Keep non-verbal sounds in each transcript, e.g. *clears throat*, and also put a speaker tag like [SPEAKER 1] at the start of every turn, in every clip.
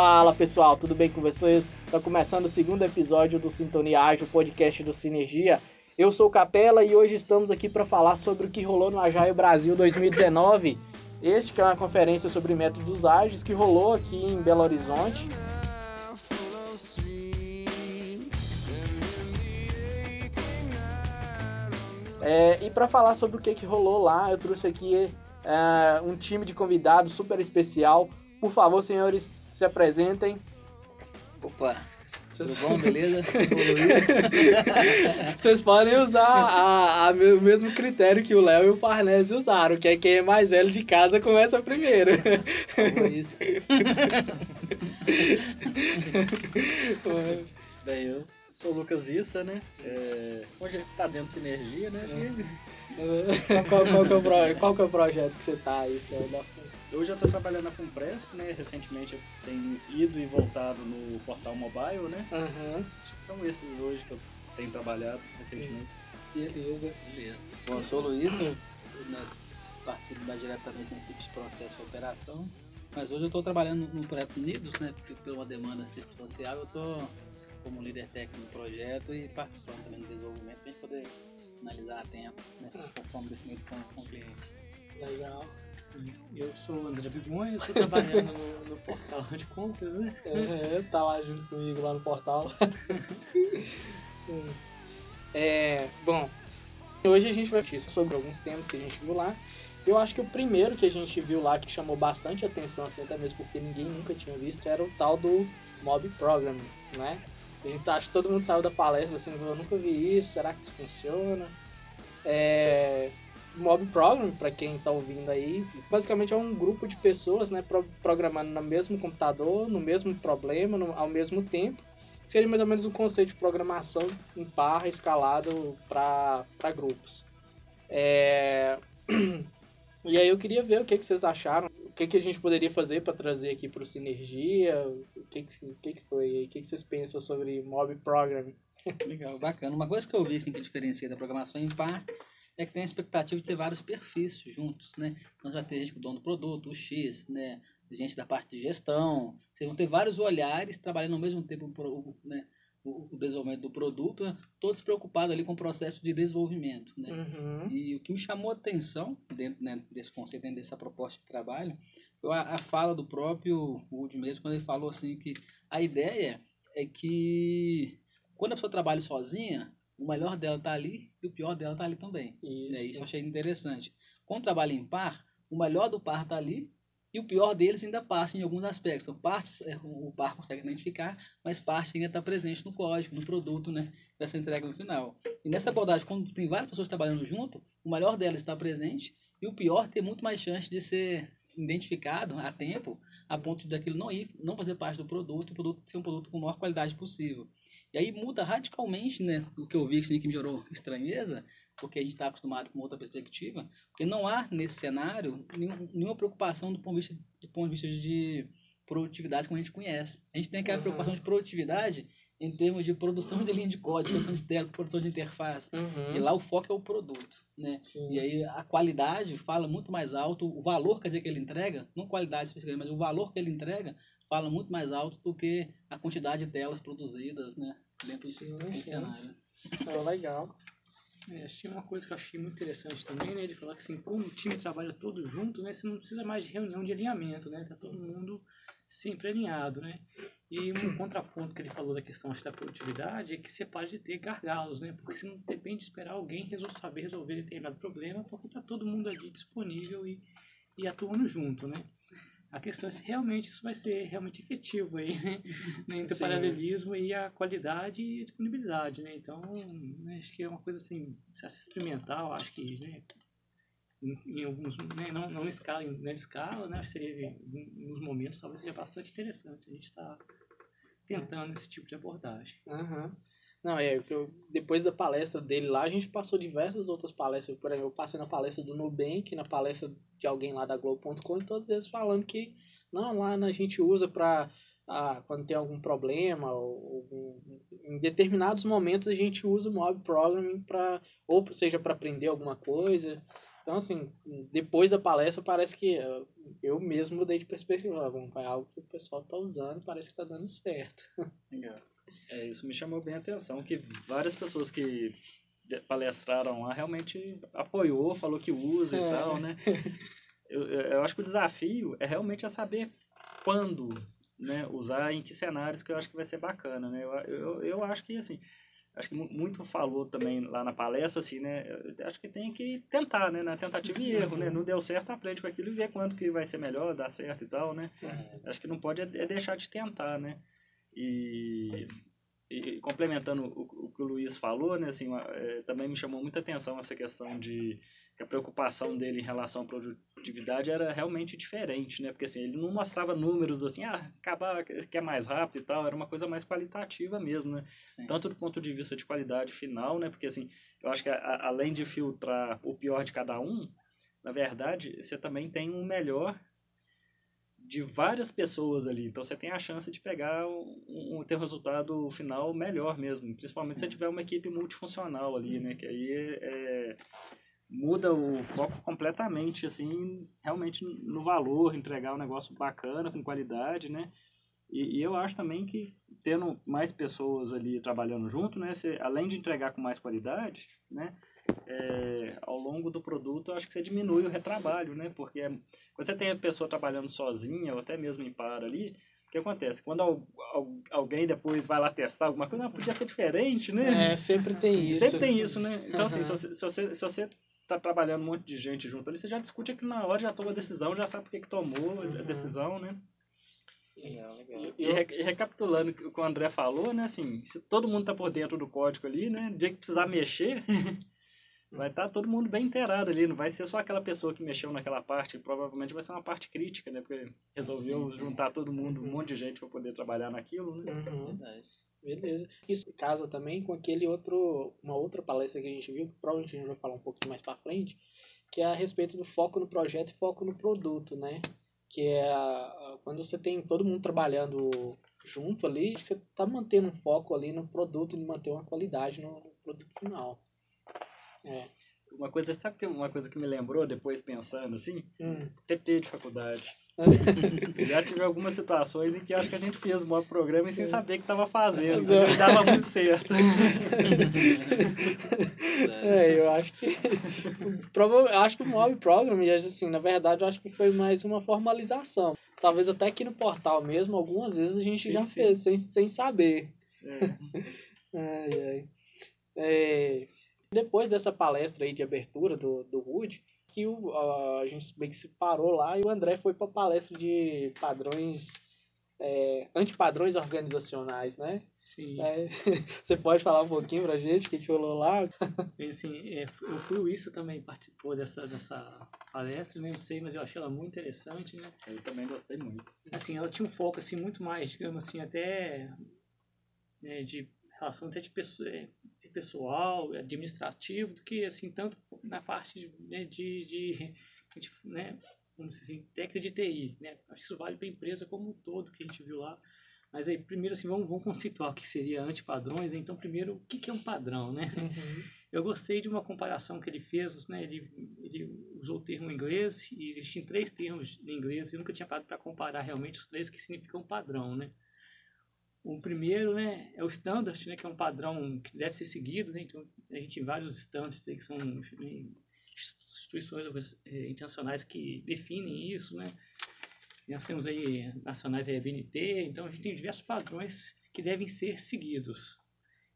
[SPEAKER 1] Fala pessoal, tudo bem com vocês? Está começando o segundo episódio do Sintonia Ágil, podcast do Sinergia. Eu sou o Capela e hoje estamos aqui para falar sobre o que rolou no Agile Brasil 2019. Este que é uma conferência sobre métodos ágeis que rolou aqui em Belo Horizonte. É, e para falar sobre o que, que rolou lá, eu trouxe aqui é, um time de convidados super especial. Por favor, senhores, se apresentem.
[SPEAKER 2] Opa, tudo bom, *laughs* beleza? *laughs*
[SPEAKER 1] Vocês podem usar a, a, o mesmo critério que o Léo e o Farnese usaram, que é quem é mais velho de casa começa primeiro.
[SPEAKER 2] Como isso? *laughs* Bem, eu sou o Lucas Issa, né? É, hoje ele tá dentro de sinergia, né?
[SPEAKER 1] qual, qual, que é o, qual que é o projeto que você tá aí, seu
[SPEAKER 2] eu já estou trabalhando na Fumpresp, né? Recentemente eu tenho ido e voltado no portal mobile, né?
[SPEAKER 1] Uhum.
[SPEAKER 2] Acho que são esses hoje que eu tenho trabalhado recentemente.
[SPEAKER 1] Beleza.
[SPEAKER 2] Beleza. Bom, eu sou o Luiz, eu né, participo mais diretamente da equipe de processo e operação. Mas hoje eu estou trabalhando no projeto Unidos, né? Por uma demanda circunstancial, eu estou como líder técnico do projeto e participando também do desenvolvimento para a gente poder analisar a tempo, né? Conforme definido com, com o cliente.
[SPEAKER 1] Legal.
[SPEAKER 3] Eu sou o André Bigonha, estou trabalhando no, no, portal de compras, né?
[SPEAKER 1] É, tá lá junto comigo lá no portal. *laughs* é, bom, hoje a gente vai falar sobre alguns temas que a gente viu lá. Eu acho que o primeiro que a gente viu lá que chamou bastante atenção, assim, até mesmo porque ninguém nunca tinha visto, era o tal do Mob Programming, né? A gente acha que todo mundo saiu da palestra assim, eu nunca vi isso, será que isso funciona? É, Mob Program, para quem está ouvindo aí, basicamente é um grupo de pessoas né, pro programando no mesmo computador, no mesmo problema, no, ao mesmo tempo. Seria mais ou menos um conceito de programação em par escalado para grupos. É... *clears throat* E aí eu queria ver o que, que vocês acharam, o que, que a gente poderia fazer para trazer aqui para o Sinergia, o que, que, que, que foi, o que, que vocês pensam sobre Mob Programming.
[SPEAKER 2] Legal, bacana. Uma coisa que eu vi assim, que diferencia da programação em par é que tem a expectativa de ter vários perfis juntos, né? Então já tem gente com o dono do produto, o X, né? Gente da parte de gestão. Vocês vão ter vários olhares trabalhando ao mesmo tempo né? o, desenvolvimento do produto, né? todos preocupados ali com o processo de desenvolvimento, né?
[SPEAKER 1] Uhum.
[SPEAKER 2] E o que me chamou a atenção dentro né, desse conceito, dentro dessa proposta de trabalho, foi a, a fala do próprio Wood mesmo, quando ele falou assim que a ideia é que quando a pessoa trabalha sozinha, o melhor dela tá ali e o pior dela tá ali também.
[SPEAKER 1] Isso,
[SPEAKER 2] é, isso eu achei interessante. Quando trabalha em par, o melhor do par tá ali e o pior deles ainda passa em alguns aspectos. Parte é, o par consegue identificar, mas parte ainda está presente no código, no produto, né? Dessa entrega no final. E nessa abordagem, quando tem várias pessoas trabalhando junto, o melhor delas está presente e o pior tem muito mais chance de ser identificado a tempo, a ponto de aquilo não ir, não fazer parte do produto, o produto ser um produto com a maior qualidade possível. E aí muda radicalmente, né, o que eu vi assim, que me gerou estranheza, porque a gente está acostumado com outra perspectiva, porque não há nesse cenário nenhuma preocupação do ponto de vista, do ponto de, vista de produtividade como a gente conhece. A gente tem aquela uhum. preocupação de produtividade em termos de produção de linha de código, produção de tela, produção de interface.
[SPEAKER 1] Uhum.
[SPEAKER 2] E lá o foco é o produto, né?
[SPEAKER 1] Sim.
[SPEAKER 2] E aí a qualidade fala muito mais alto, o valor quer dizer que ele entrega, não qualidade especificamente, mas o valor que ele entrega fala muito mais alto do que a quantidade de telas produzidas, né? Dentro
[SPEAKER 1] sim,
[SPEAKER 2] do
[SPEAKER 1] sim.
[SPEAKER 2] cenário.
[SPEAKER 1] É legal.
[SPEAKER 3] É, achei uma coisa que eu achei muito interessante também, né? Ele falou que assim, como o time trabalha todo junto, né? Você não precisa mais de reunião de alinhamento, né? Tá todo mundo sempre alinhado, né? E um contraponto que ele falou da questão da produtividade é que você pode de ter gargalos, né? Porque você não depende de esperar alguém resolver, saber resolver determinado problema, porque tá todo mundo ali disponível e, e atuando junto, né? A questão é se realmente isso vai ser realmente efetivo aí, né? Entre o paralelismo e a qualidade e a disponibilidade, né? Então, né, acho que é uma coisa assim, se experimental, acho que, né? Em, em alguns, né, não, não em escala, em grande escala, né? Seria, em alguns momentos, talvez seja bastante interessante. A gente está tentando esse tipo de abordagem.
[SPEAKER 1] Uhum. Não, é, eu, depois da palestra dele lá, a gente passou diversas outras palestras. Por exemplo, eu passei na palestra do Nubank, na palestra de alguém lá da Globo.com, e todos eles falando que não, lá a gente usa para ah, quando tem algum problema, ou, ou, em determinados momentos a gente usa o Mob Programming para, ou seja, para aprender alguma coisa. Então, assim, depois da palestra, parece que eu mesmo mudei de perspectiva. É algo que o pessoal está usando parece que está dando certo.
[SPEAKER 4] Legal. É, isso me chamou bem a atenção, que várias pessoas que palestraram lá realmente apoiou, falou que usa e é. tal, né? Eu, eu acho que o desafio é realmente a saber quando né, usar, em que cenários que eu acho que vai ser bacana, né? Eu, eu, eu acho que, assim, acho que muito falou também lá na palestra, assim, né? Acho que tem que tentar, né? Na tentativa e erro, né? Não deu certo, aprende com aquilo e vê quanto que vai ser melhor, dar certo e tal, né? É. Acho que não pode é, é deixar de tentar, né? E, e complementando o, o, que o Luiz falou, né? Assim, é, também me chamou muita atenção essa questão de que a preocupação dele em relação à produtividade era realmente diferente, né? Porque assim, ele não mostrava números assim, ah, acabar, que é mais rápido e tal, era uma coisa mais qualitativa mesmo, né? Sim. Tanto do ponto de vista de qualidade final, né? Porque assim, eu acho que a, além de filtrar o pior de cada um, na verdade, você também tem um melhor de várias pessoas ali. Então você tem a chance de pegar um, um ter um resultado final melhor mesmo, principalmente Sim. se tiver uma equipe multifuncional ali, né? Que aí é, muda o foco completamente, assim, realmente no valor, entregar um negócio bacana, com qualidade, né? E, e, eu acho também que tendo mais pessoas ali trabalhando junto, né? Você, além de entregar com mais qualidade, né? É, ao longo do produto, eu acho que você diminui o retrabalho, né? Porque quando você tem a pessoa trabalhando sozinha ou até mesmo em par ali, o que acontece? Quando alguém depois vai lá testar alguma coisa, não, podia ser diferente, né?
[SPEAKER 1] É, sempre tem isso.
[SPEAKER 4] Sempre tem isso, né? Então, assim, se você, se você, se você tá trabalhando um monte de gente junto ali, você já discute aquilo na hora, já toma a decisão, já sabe por que, que tomou uhum. a decisão, né?
[SPEAKER 2] Legal, legal.
[SPEAKER 4] E, e, recapitulando o que o André falou, né, assim, se todo mundo tá por dentro do código ali, né, dia que precisar mexer, *laughs* vai estar tá todo mundo bem inteirado ali, não vai ser só aquela pessoa que mexeu naquela parte, provavelmente vai ser uma parte crítica, né, porque resolveu sim, sim. juntar todo mundo, um monte de gente para poder trabalhar naquilo, né?
[SPEAKER 1] Uhum. Verdade. Beleza. Isso casa também com aquele outro, uma outra palestra que a gente viu, que provavelmente a gente vai falar um pouquinho mais para frente, que é a respeito do foco no projeto e foco no produto, né? Que é a, quando você tem todo mundo trabalhando junto ali, você está mantendo um foco ali no produto e manter uma qualidade no produto final.
[SPEAKER 4] É. Uma coisa, sabe que uma coisa que me lembrou depois pensando assim?
[SPEAKER 1] Hum.
[SPEAKER 4] TP de faculdade. *laughs* Já tive algumas situações em que acho que a gente fez um programa e sem saber que estava fazendo. Não. dava muito certo. *laughs*
[SPEAKER 1] É, eu acho que. *laughs* eu acho que o Mob Program, assim, na verdade, eu acho que foi mais uma formalização. Talvez até aqui no portal mesmo, algumas vezes a gente sim, já sim. fez, sem, sem saber. É. ai, ai. É, depois dessa palestra aí de abertura do, do Wood, que o, a, a gente meio que se parou lá e o André foi para palestra de padrões, é, antipadrões organizacionais, né?
[SPEAKER 3] Sim.
[SPEAKER 1] É, *laughs* você pode falar um pouquinho pra gente o que, que rolou lá?
[SPEAKER 3] Assim, é, eu fui o Issa também participou dessa, dessa palestra, nem né? sei, mas eu achei ela muito interessante, né?
[SPEAKER 4] Eu também gostei muito.
[SPEAKER 3] Assim, ela tinha um foco assim muito mais, digamos assim, até né, de relação até de é, pessoal, administrativo, do que assim tanto na parte de, né, de, de, de né, vamos dizer assim, técnica de TI, né? Acho que isso vale para a empresa como um todo que a gente viu lá. Mas aí, primeiro, assim, vamos, vamos conceituar o que seria antipadrões. Então, primeiro, o que, que é um padrão, né?
[SPEAKER 1] Uhum.
[SPEAKER 3] Eu gostei de uma comparação que ele fez, né? Ele, ele usou o termo inglês e existem três termos em inglês. Eu nunca tinha parado para comparar realmente os três que significam padrão, né? O primeiro né, é o standard, né, que é um padrão que deve ser seguido. Né? Então, a gente tem vários standards que são enfim, instituições eh, internacionais que definem isso. Né? Nós temos aí nacionais a BNT, então a gente tem diversos padrões que devem ser seguidos.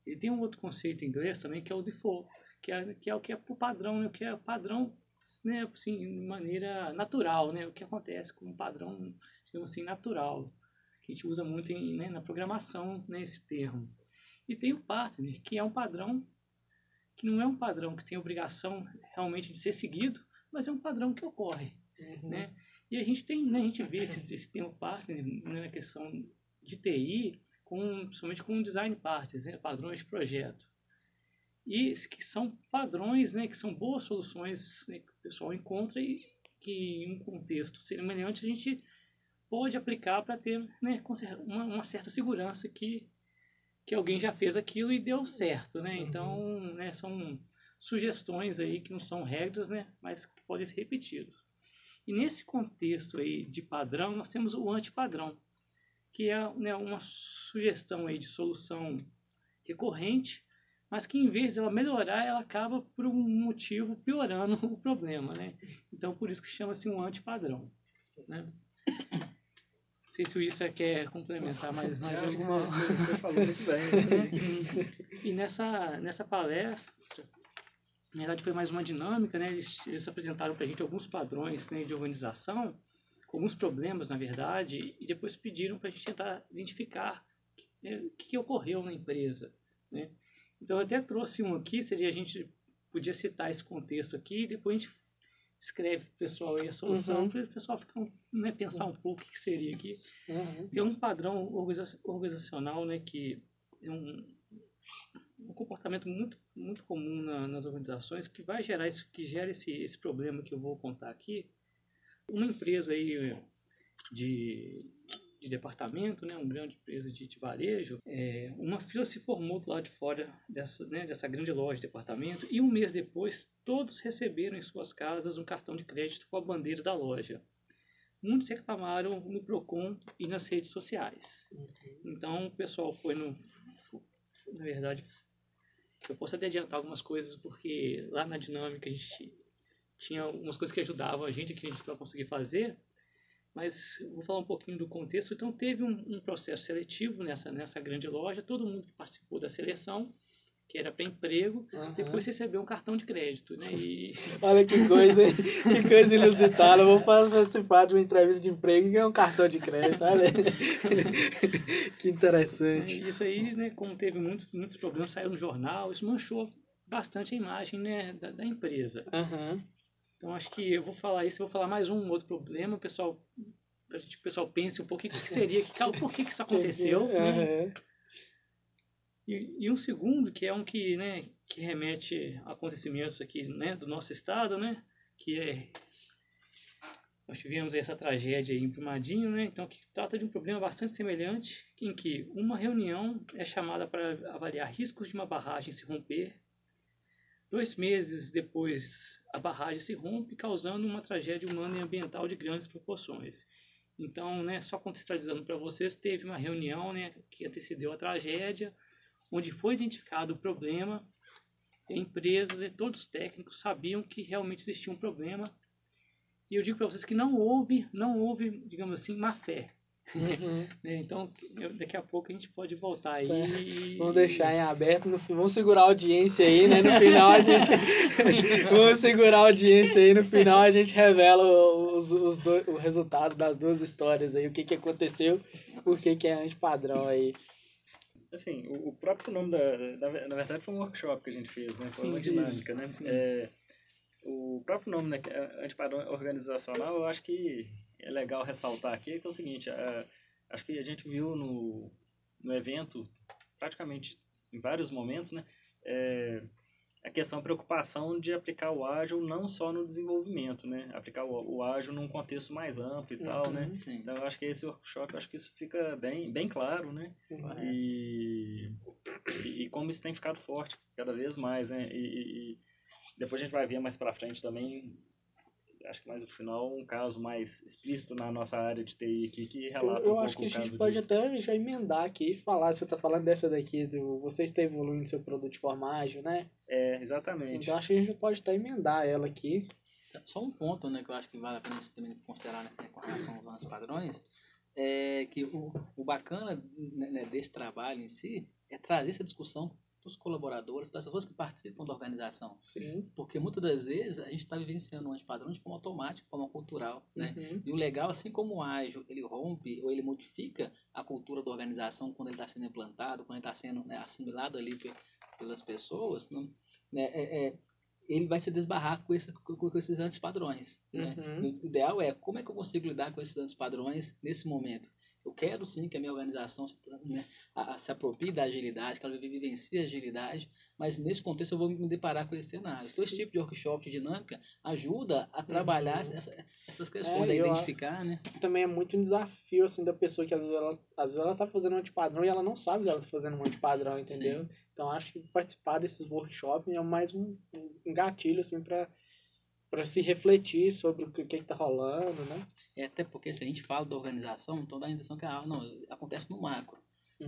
[SPEAKER 3] E tem um outro conceito em inglês também que é o default, que é, que é o que é o padrão, né? o que é padrão né, assim, de maneira natural, né? o que acontece com um padrão digamos assim, natural que a gente usa muito em, né, na programação né, esse termo. E tem o partner, que é um padrão que não é um padrão que tem obrigação realmente de ser seguido, mas é um padrão que ocorre. Uhum. Né? E a gente tem, né, a gente vê esse, esse termo partner né, na questão de TI, com, principalmente com design partners, né, padrões de projeto. E que são padrões, né, que são boas soluções né, que o pessoal encontra e que em um contexto semelhante a gente pode aplicar para ter né, uma, uma, certa segurança que, que alguém já fez aquilo e deu certo. Né? Uhum. Então, né, são sugestões aí que não são regras, né, mas que podem ser repetidos. E nesse contexto aí de padrão, nós temos o antipadrão, que é né, uma sugestão aí de solução recorrente, mas que em vez dela melhorar, ela acaba por um motivo piorando *laughs* o problema, né? Então por isso que chama-se um antipadrão, né? Não sei se o Issa quer complementar mais, mais alguma
[SPEAKER 4] Você falou muito bem.
[SPEAKER 3] e, *laughs* e nessa, nessa palestra, na verdade foi mais uma dinâmica, né? Eles, eles apresentaram para a gente alguns padrões né, de organização, alguns problemas, na verdade, e depois pediram para a gente tentar identificar né, o que, que, ocorreu na empresa, né? Então eu até trouxe um aqui, seria a gente podia citar esse contexto aqui, e depois a gente escreve para o pessoal aí a solução, uhum. para o pessoal ficar, né, pensar um pouco o que seria aqui. Uhum. Tem um padrão organizacional né, que é um, um comportamento muito, muito comum na, nas organizações que vai gerar isso, que gera esse, esse problema que eu vou contar aqui. Uma empresa aí de, de departamento, né, uma grande empresa de, de varejo, é, uma fila se formou do lado de fora dessa, né, dessa grande loja de departamento e um mês depois todos receberam em suas casas um cartão de crédito com a bandeira da loja. Muitos reclamaram no Procon e nas redes sociais. Uhum. Então o pessoal foi no, na verdade, eu posso até adiantar algumas coisas porque lá na dinâmica a gente tinha algumas coisas que ajudavam a gente que a gente para conseguir fazer mas vou falar um pouquinho do contexto. Então, teve um, um, processo seletivo nessa, nessa grande loja, todo mundo que participou da seleção, que era para emprego, uhum. depois recebeu um cartão de crédito. Né? E... *laughs*
[SPEAKER 1] Olha que coisa, que coisa inusitada. Vou participar de uma entrevista de emprego e ganhar um cartão de crédito. Olha. *laughs* que interessante.
[SPEAKER 3] Isso aí, né, como teve muitos, muitos problemas, saiu no jornal, isso manchou bastante a imagem né, da, da empresa.
[SPEAKER 1] Uhum.
[SPEAKER 3] Então acho que eu vou falar isso, eu vou falar mais um outro problema, pessoal, para que o pessoal pense um pouquinho o que, que seria, que, por que, que isso aconteceu. né? e, e, um segundo, que é um que, né, que remete a acontecimentos aqui né, do nosso estado, né, que é nós tivemos essa tragédia em Brumadinho, né? Então, que trata de um problema bastante semelhante, em que uma reunião é chamada para avaliar riscos de uma barragem se romper Dois meses depois, a barragem se rompe, causando uma tragédia humana e ambiental de grandes proporções. Então, né, só contextualizando para vocês, teve uma reunião né, que antecedeu a tragédia, onde foi identificado o problema. Empresas e todos os técnicos sabiam que realmente existia um problema. E eu digo para vocês que não houve, não houve, digamos assim, má fé. Uhum. *laughs* Né, então, daqui a pouco a gente pode voltar aí. Tá.
[SPEAKER 1] Vamos deixar em aberto. No, vamos segurar a audiência aí, né? No final a gente. *laughs* vamos segurar a audiência aí. No final a gente revela os, os do, o resultado das duas histórias aí. O que, que aconteceu, por que, que é antipadrão aí.
[SPEAKER 4] Assim, o, o próprio nome da, da, Na verdade, foi um workshop que a gente fez, né? Foi sim, uma dinâmica, né? É, o próprio nome, né? É antipadrão organizacional, eu acho que é legal ressaltar aqui que é o seguinte, é, acho que a gente viu no, no evento, praticamente em vários momentos, né, é, a questão, a preocupação de aplicar o ágil não só no desenvolvimento, né, aplicar o, o ágil num contexto mais amplo e uhum, tal, né, sim. então acho que esse workshop, acho que isso fica bem, bem claro, né, uhum. e, e, e, como isso tem ficado forte cada vez mais, né, e, e depois a gente vai ver mais para frente também acho que mais no final, um caso mais explícito na nossa área de TI aqui que relata
[SPEAKER 1] eu,
[SPEAKER 4] eu
[SPEAKER 1] um acho que a gente pode disso. até já emendar aqui e falar, você está falando dessa daqui, do você está evoluindo seu produto de forma ágil, né?
[SPEAKER 4] É, exatamente.
[SPEAKER 1] Então acho que a gente pode até emendar ela aqui.
[SPEAKER 2] Só um ponto, né, que eu acho que vale a pena também considerar né, com relação aos nossos padrões, é que o, o bacana né, desse trabalho em si é trazer essa discussão dos colaboradores, das pessoas que participam da organização.
[SPEAKER 1] Sim.
[SPEAKER 2] Porque muitas das vezes a gente está vivenciando um antipadrão de forma automática, de forma cultural. Né? Uhum. E o legal, assim como o ágil, ele rompe ou ele modifica a cultura da organização quando ele está sendo implantado, quando ele está sendo né, assimilado ali pelas pessoas, né? É, é, ele vai se desbarrar com, esse, com esses antipadrões. Né? Uhum. O ideal é como é que eu consigo lidar com esses antipadrões nesse momento. Eu quero sim que a minha organização né, a, a, se aproprie da agilidade, que ela vivencie a agilidade, mas nesse contexto eu vou me deparar com esse cenário. Então, esse tipo de workshop de dinâmica ajuda a trabalhar uhum. essa, essas questões,
[SPEAKER 1] É, eu
[SPEAKER 2] identificar, né?
[SPEAKER 1] também é muito um desafio, assim, da pessoa que às vezes ela, às vezes ela tá fazendo um antipadrão e ela não sabe que ela tá fazendo um antipadrão, entendeu? Então acho que participar desses workshops é mais um, um gatilho, assim, pra, pra se refletir sobre o que, que tá rolando, né?
[SPEAKER 2] É, até porque se a gente fala da organização, então dá a impressão que ah, não, acontece no macro.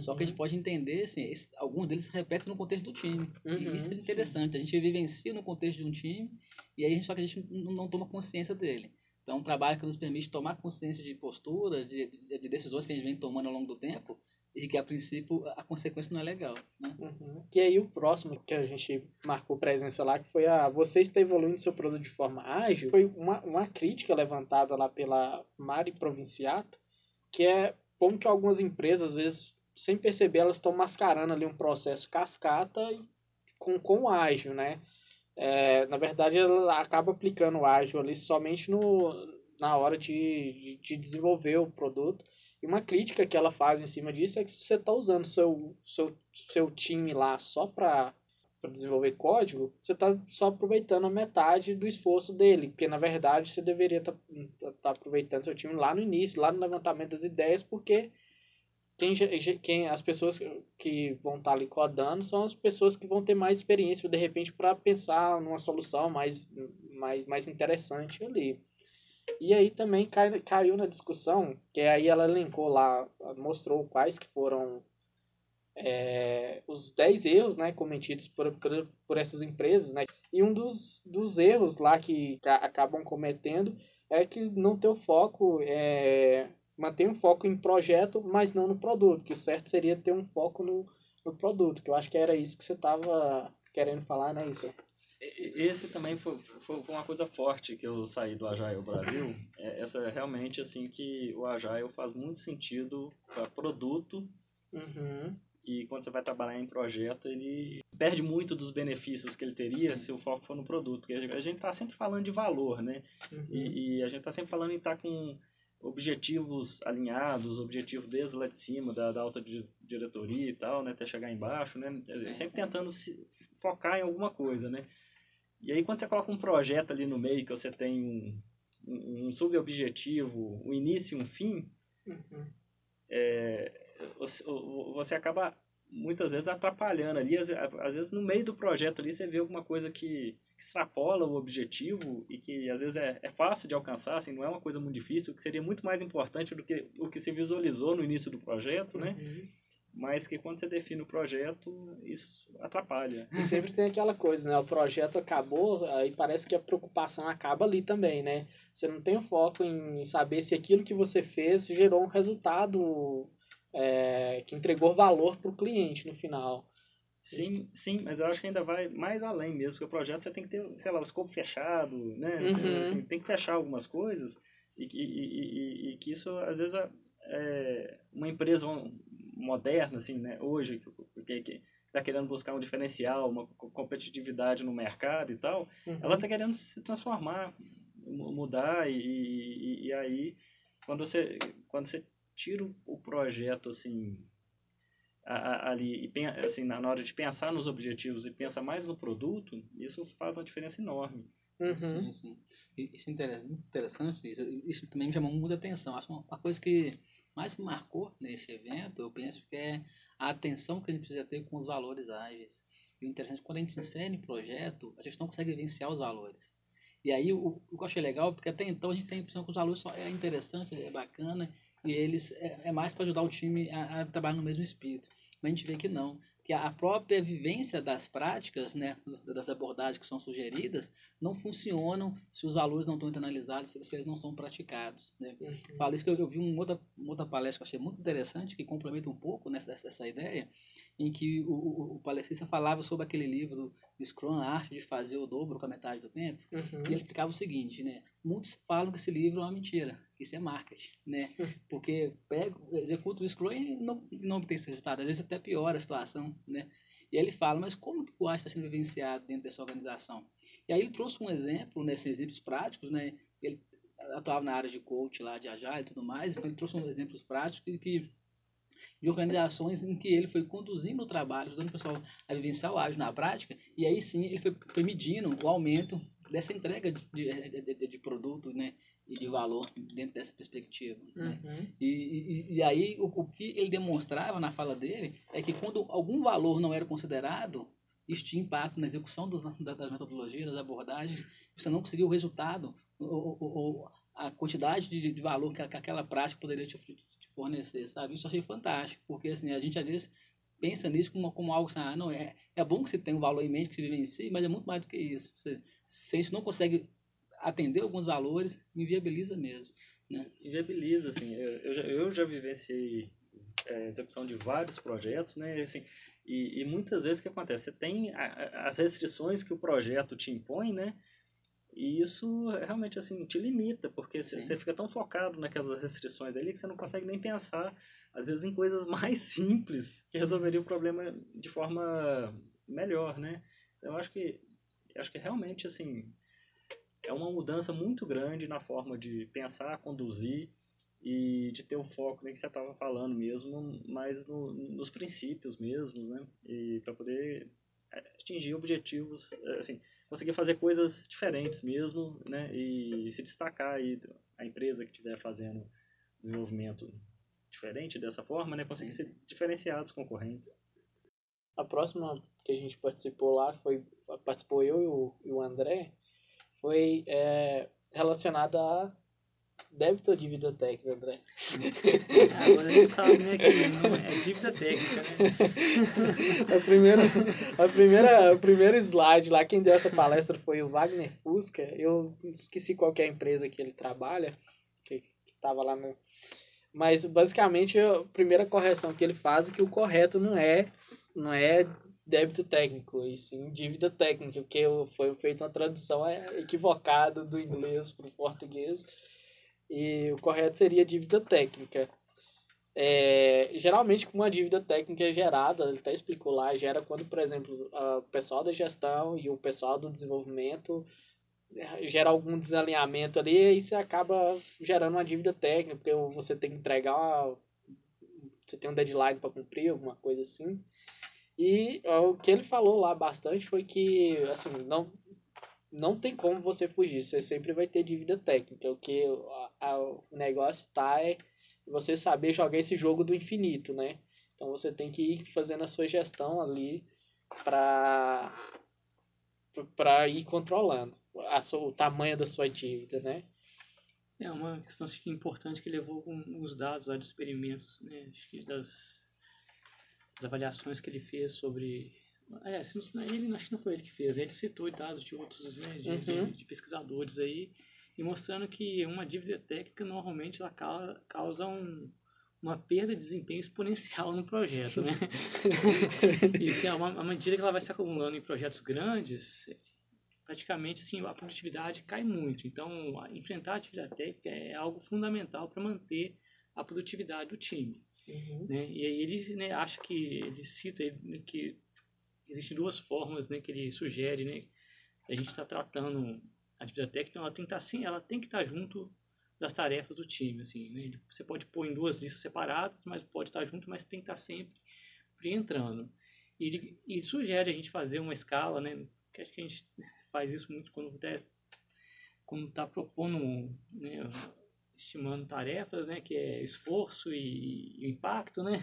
[SPEAKER 2] Só que a gente pode entender, assim, esse, alguns deles se repetem no contexto do time.
[SPEAKER 1] Uhum,
[SPEAKER 2] e isso é interessante. A gente vivencia no contexto de um time e aí só que a gente não, não toma consciência dele. Então, é um trabalho que nos permite tomar consciência de postura, de, de, de, decisões que a gente vem tomando ao longo do tempo e que, a princípio, a consequência não é legal. Né?
[SPEAKER 1] Uhum. E aí, o próximo que a gente marcou presença lá, que foi a Você está evoluindo seu produto de forma ágil, foi uma, uma crítica levantada lá pela Mari Provinciato, que é como que algumas empresas, às vezes, sem perceber, elas estão mascarando ali um processo cascata com, com ágil, né? É, na verdade, ela acaba aplicando o ágil ali somente no, na hora de, de desenvolver o produto. E uma crítica que ela faz em cima disso é que se você está usando seu, seu, seu time lá só para desenvolver código, você está só aproveitando a metade do esforço dele, porque na verdade você deveria estar tá, tá aproveitando seu time lá no início, lá no levantamento das ideias, porque quem, quem as pessoas que vão estar ali codando são as pessoas que vão ter mais experiência de repente para pensar numa solução mais, mais, mais interessante ali. E aí também cai, caiu na discussão, que aí ela elencou lá, mostrou quais que foram é, os 10 erros né, cometidos por, por, por, essas empresas. Né? E um dos, dos erros lá que acabam cometendo é que não ter o foco é, mantém um foco em projeto, mas não no produto, que o certo seria ter um foco no, no produto, que eu acho que era isso que você estava querendo falar, né, isso?
[SPEAKER 4] Esse também foi, foi, uma coisa forte que eu saí do Agile Brasil, é essa realmente assim que o Agile faz muito sentido para produto
[SPEAKER 1] uhum.
[SPEAKER 4] e quando você vai trabalhar em projeto ele perde muito dos benefícios que ele teria Sim. se o foco for no produto, porque a gente está sempre falando de valor, né?
[SPEAKER 1] Uhum.
[SPEAKER 4] E, e, a gente está sempre falando em estar tá com objetivos alinhados, objetivos desde lá de cima, da, da alta diretoria e tal, né, até chegar embaixo, né, sim, sempre sim. tentando se focar em alguma coisa, né. E aí quando você coloca um projeto ali no meio, que você tem um, um, um subobjetivo, um início e um fim,
[SPEAKER 1] uhum.
[SPEAKER 4] é, você, você acaba muitas vezes atrapalhando ali, às, às, vezes no meio do projeto ali você vê alguma coisa que extrapola o objetivo e que às vezes é, é, fácil de alcançar, assim, não é uma coisa muito difícil, que seria muito mais importante do que o que se visualizou no início do projeto, né?
[SPEAKER 1] Uhum.
[SPEAKER 4] Mas que quando você define o projeto, isso atrapalha.
[SPEAKER 1] E sempre tem aquela coisa, né? O projeto acabou, aí parece que a preocupação acaba ali também, né? Você não tem o foco em saber se aquilo que você fez gerou um resultado é, que entregou valor para o cliente no final.
[SPEAKER 4] Sim, sim, mas eu acho que ainda vai mais além mesmo, porque o projeto você tem que ter, sei lá, o escopo fechado, né?
[SPEAKER 1] Uhum.
[SPEAKER 4] Assim, tem que fechar algumas coisas e, e, e, e que isso, às vezes, é uma empresa moderna, assim, né? Hoje, que, que está querendo buscar um diferencial, uma competitividade no mercado e tal,
[SPEAKER 1] uhum.
[SPEAKER 4] ela está querendo se transformar, mudar e, e, aí quando você, quando você tira o projeto assim ali e assim na hora de pensar nos objetivos e pensa mais no produto isso faz uma diferença enorme
[SPEAKER 1] uhum.
[SPEAKER 2] sim sim isso é muito interessante isso, isso também me chamou muita atenção acho uma, uma coisa que mais me marcou nesse evento eu penso que é a atenção que a gente precisa ter com os valores ágeis. E o interessante quando a gente insere em projeto a gente não consegue vivenciar os valores. E aí o, o que eu achei legal porque até então a gente tem a impressão que os valores só é interessante é bacana e eles é, é mais para ajudar o time a, a, trabalhar no mesmo espírito. Mas a gente vê que não, que a própria vivência das práticas, né, das abordagens que são sugeridas, não funcionam se os valores não estão internalizados, se eles não são praticados. Né?
[SPEAKER 1] Uhum.
[SPEAKER 2] Falo isso que eu, eu vi uma outra, uma outra palestra que eu achei muito interessante, que complementa um pouco nessa, essa ideia, em que o, o, o palestrista falava sobre aquele livro Scrum, a arte de fazer o dobro com a metade do tempo,
[SPEAKER 1] uhum.
[SPEAKER 2] e ele explicava o seguinte, né? Muitos falam que esse livro é uma mentira, que isso é marketing, né? *laughs* Porque pega, executa o Scrum e não, não tem esse resultado, às vezes até piora a situação, né? E aí ele fala, mas como que o arte está sendo vivenciado dentro dessa organização? E aí ele trouxe um exemplo, nesses né, exemplos práticos, né? Ele atuava na área de coach lá, de agile e tudo mais, então ele trouxe um exemplos práticos que de organizações em que ele foi conduzindo o trabalho, ajudando o pessoal a vivenciar o ágil na prática, e aí sim ele foi, foi medindo o aumento dessa entrega de, de, de, de produto, né? e de valor dentro dessa perspectiva. Né?
[SPEAKER 1] Uhum.
[SPEAKER 2] E, e, e aí o, o que ele demonstrava na fala dele é que quando algum valor não era considerado, isso tinha impacto na execução dos, da- das metodologias, das abordagens, você não conseguiu o resultado, ou, ou- ou a quantidade de, de valor que, que aquela prática poderia te fornecer, sabe? Isso eu achei fantástico, porque assim, a gente às vezes pensa nisso como, como algo assim, ah, não, é, é bom que você tenha um valor em mente, que se vivencie, mas é muito mais do que isso. Você, se isso não consegue atender alguns valores, inviabiliza mesmo.
[SPEAKER 4] inviabiliza, assim. Eu, eu, já, eu já vivenciei é, execução de vários projetos, né? Assim, e, e muitas vezes o que acontece? Você tem a- as restrições que o projeto te impõe, né? E isso realmente assim te limita, porque você
[SPEAKER 2] Sim.
[SPEAKER 4] você fica tão focado naquelas restrições ali que você não consegue nem pensar, às vezes, em coisas *laughs* mais simples que resolveriam o problema de forma melhor, né? Então, eu acho que, acho que realmente assim é uma mudança muito grande na forma de pensar, conduzir e de ter um foco, né, que você estava falando mesmo, mais no- nos princípios mesmos, né? E para poder atingir objetivos, eh, assim, conseguir fazer coisas diferentes mesmo, né? E se destacar aí a empresa que estiver fazendo desenvolvimento diferente dessa forma, né? Conseguir
[SPEAKER 2] Sim,
[SPEAKER 4] ser diferenciado dos concorrentes.
[SPEAKER 1] A próxima que a gente participou lá foi participou eu e o, e o André foi é, relacionada a débito ou dívida técnica, André.
[SPEAKER 3] Agora a gente sabe, né, que é dívida técnica, né?
[SPEAKER 1] A primeira, a primeira, o primeiro slide lá, quem deu essa palestra foi o Wagner Fusca. Eu esqueci qual que é a empresa que ele trabalha, que, que tava lá no. Mas basicamente a primeira correção que ele faz é que o correto não é, não é débito técnico, e sim dívida técnica, porque foi feita uma tradução é, equivocada do inglês para o português. E o correto seria dívida técnica. É, geralmente, uma dívida técnica gerada, ele até explicou lá, gera quando, por exemplo, o pessoal da gestão e o pessoal do desenvolvimento eh, gera algum desalinhamento ali e você acaba gerando uma dívida técnica, porque você tem que entregar, uma- você tem um deadline para cumprir, alguma coisa assim. E o que ele falou lá bastante foi que, assim, não, não tem como você fugir, você sempre vai ter dívida técnica. O que a- a- o negócio tá é você saber jogar esse jogo do infinito, né? Então você tem que ir fazendo a sua gestão ali para para ir controlando a sua, o tamanho da sua dívida, né?
[SPEAKER 3] É uma questão acho que importante que levou os dados lá dos experimentos, né? Acho que das, das avaliações que ele fez sobre. É, não- ele acho que não foi ele que fez, ele citou dados de outros né, de, de-
[SPEAKER 1] Uhum.
[SPEAKER 3] de pesquisadores aí, e mostrando que uma dívida técnica normalmente ela causa, causa um, uma perda de desempenho exponencial no projeto, né? *laughs* e assim, à à medida que ela vai se acumulando em projetos grandes, praticamente sim, a produtividade cai muito. Então, enfrentar a atividade técnica é algo fundamental para manter a produtividade do time.
[SPEAKER 1] Uhum.
[SPEAKER 3] Né? E aí ele né, acha que, ele cita né, que existem duas formas né, que ele sugere, né? A gente está tratando a atividade técnica, ela tem que estar sim, ela tem que estar junto das tarefas do time, assim, né? Você pode pôr em duas listas separadas, mas pode estar junto, mas tem que estar sempre entrando. E ele, ele sugere a gente fazer uma escala, né? Que acho que a gente faz isso muito quando está quando tá propondo, né, estimando tarefas, né, que é esforço e, e impacto, né?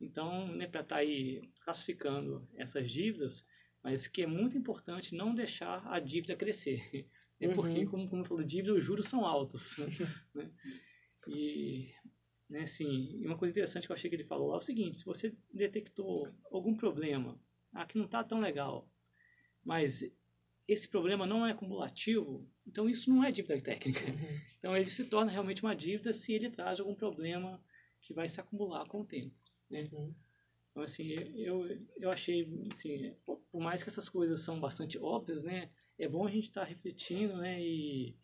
[SPEAKER 3] Então, né, para estar aí classificando essas dívidas, mas que é muito importante não deixar a dívida crescer. É porque,
[SPEAKER 1] Uhum.
[SPEAKER 3] como, como eu falei, dívida, os juros são altos. *laughs* né? E, né, assim, uma coisa interessante que eu achei que ele falou lá é o seguinte, se você detectou algum problema, ah, que não está tão legal, mas esse problema não é acumulativo, então isso não é dívida técnica. Então ele se torna realmente uma dívida se ele traz algum problema que vai se acumular com o tempo. Né?
[SPEAKER 1] Uhum.
[SPEAKER 3] Então assim, eu, eu achei, assim, por mais que essas coisas são bastante óbvias, né, é bom a gente estar refletindo, né, e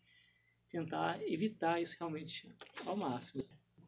[SPEAKER 3] tentar evitar isso realmente ao máximo.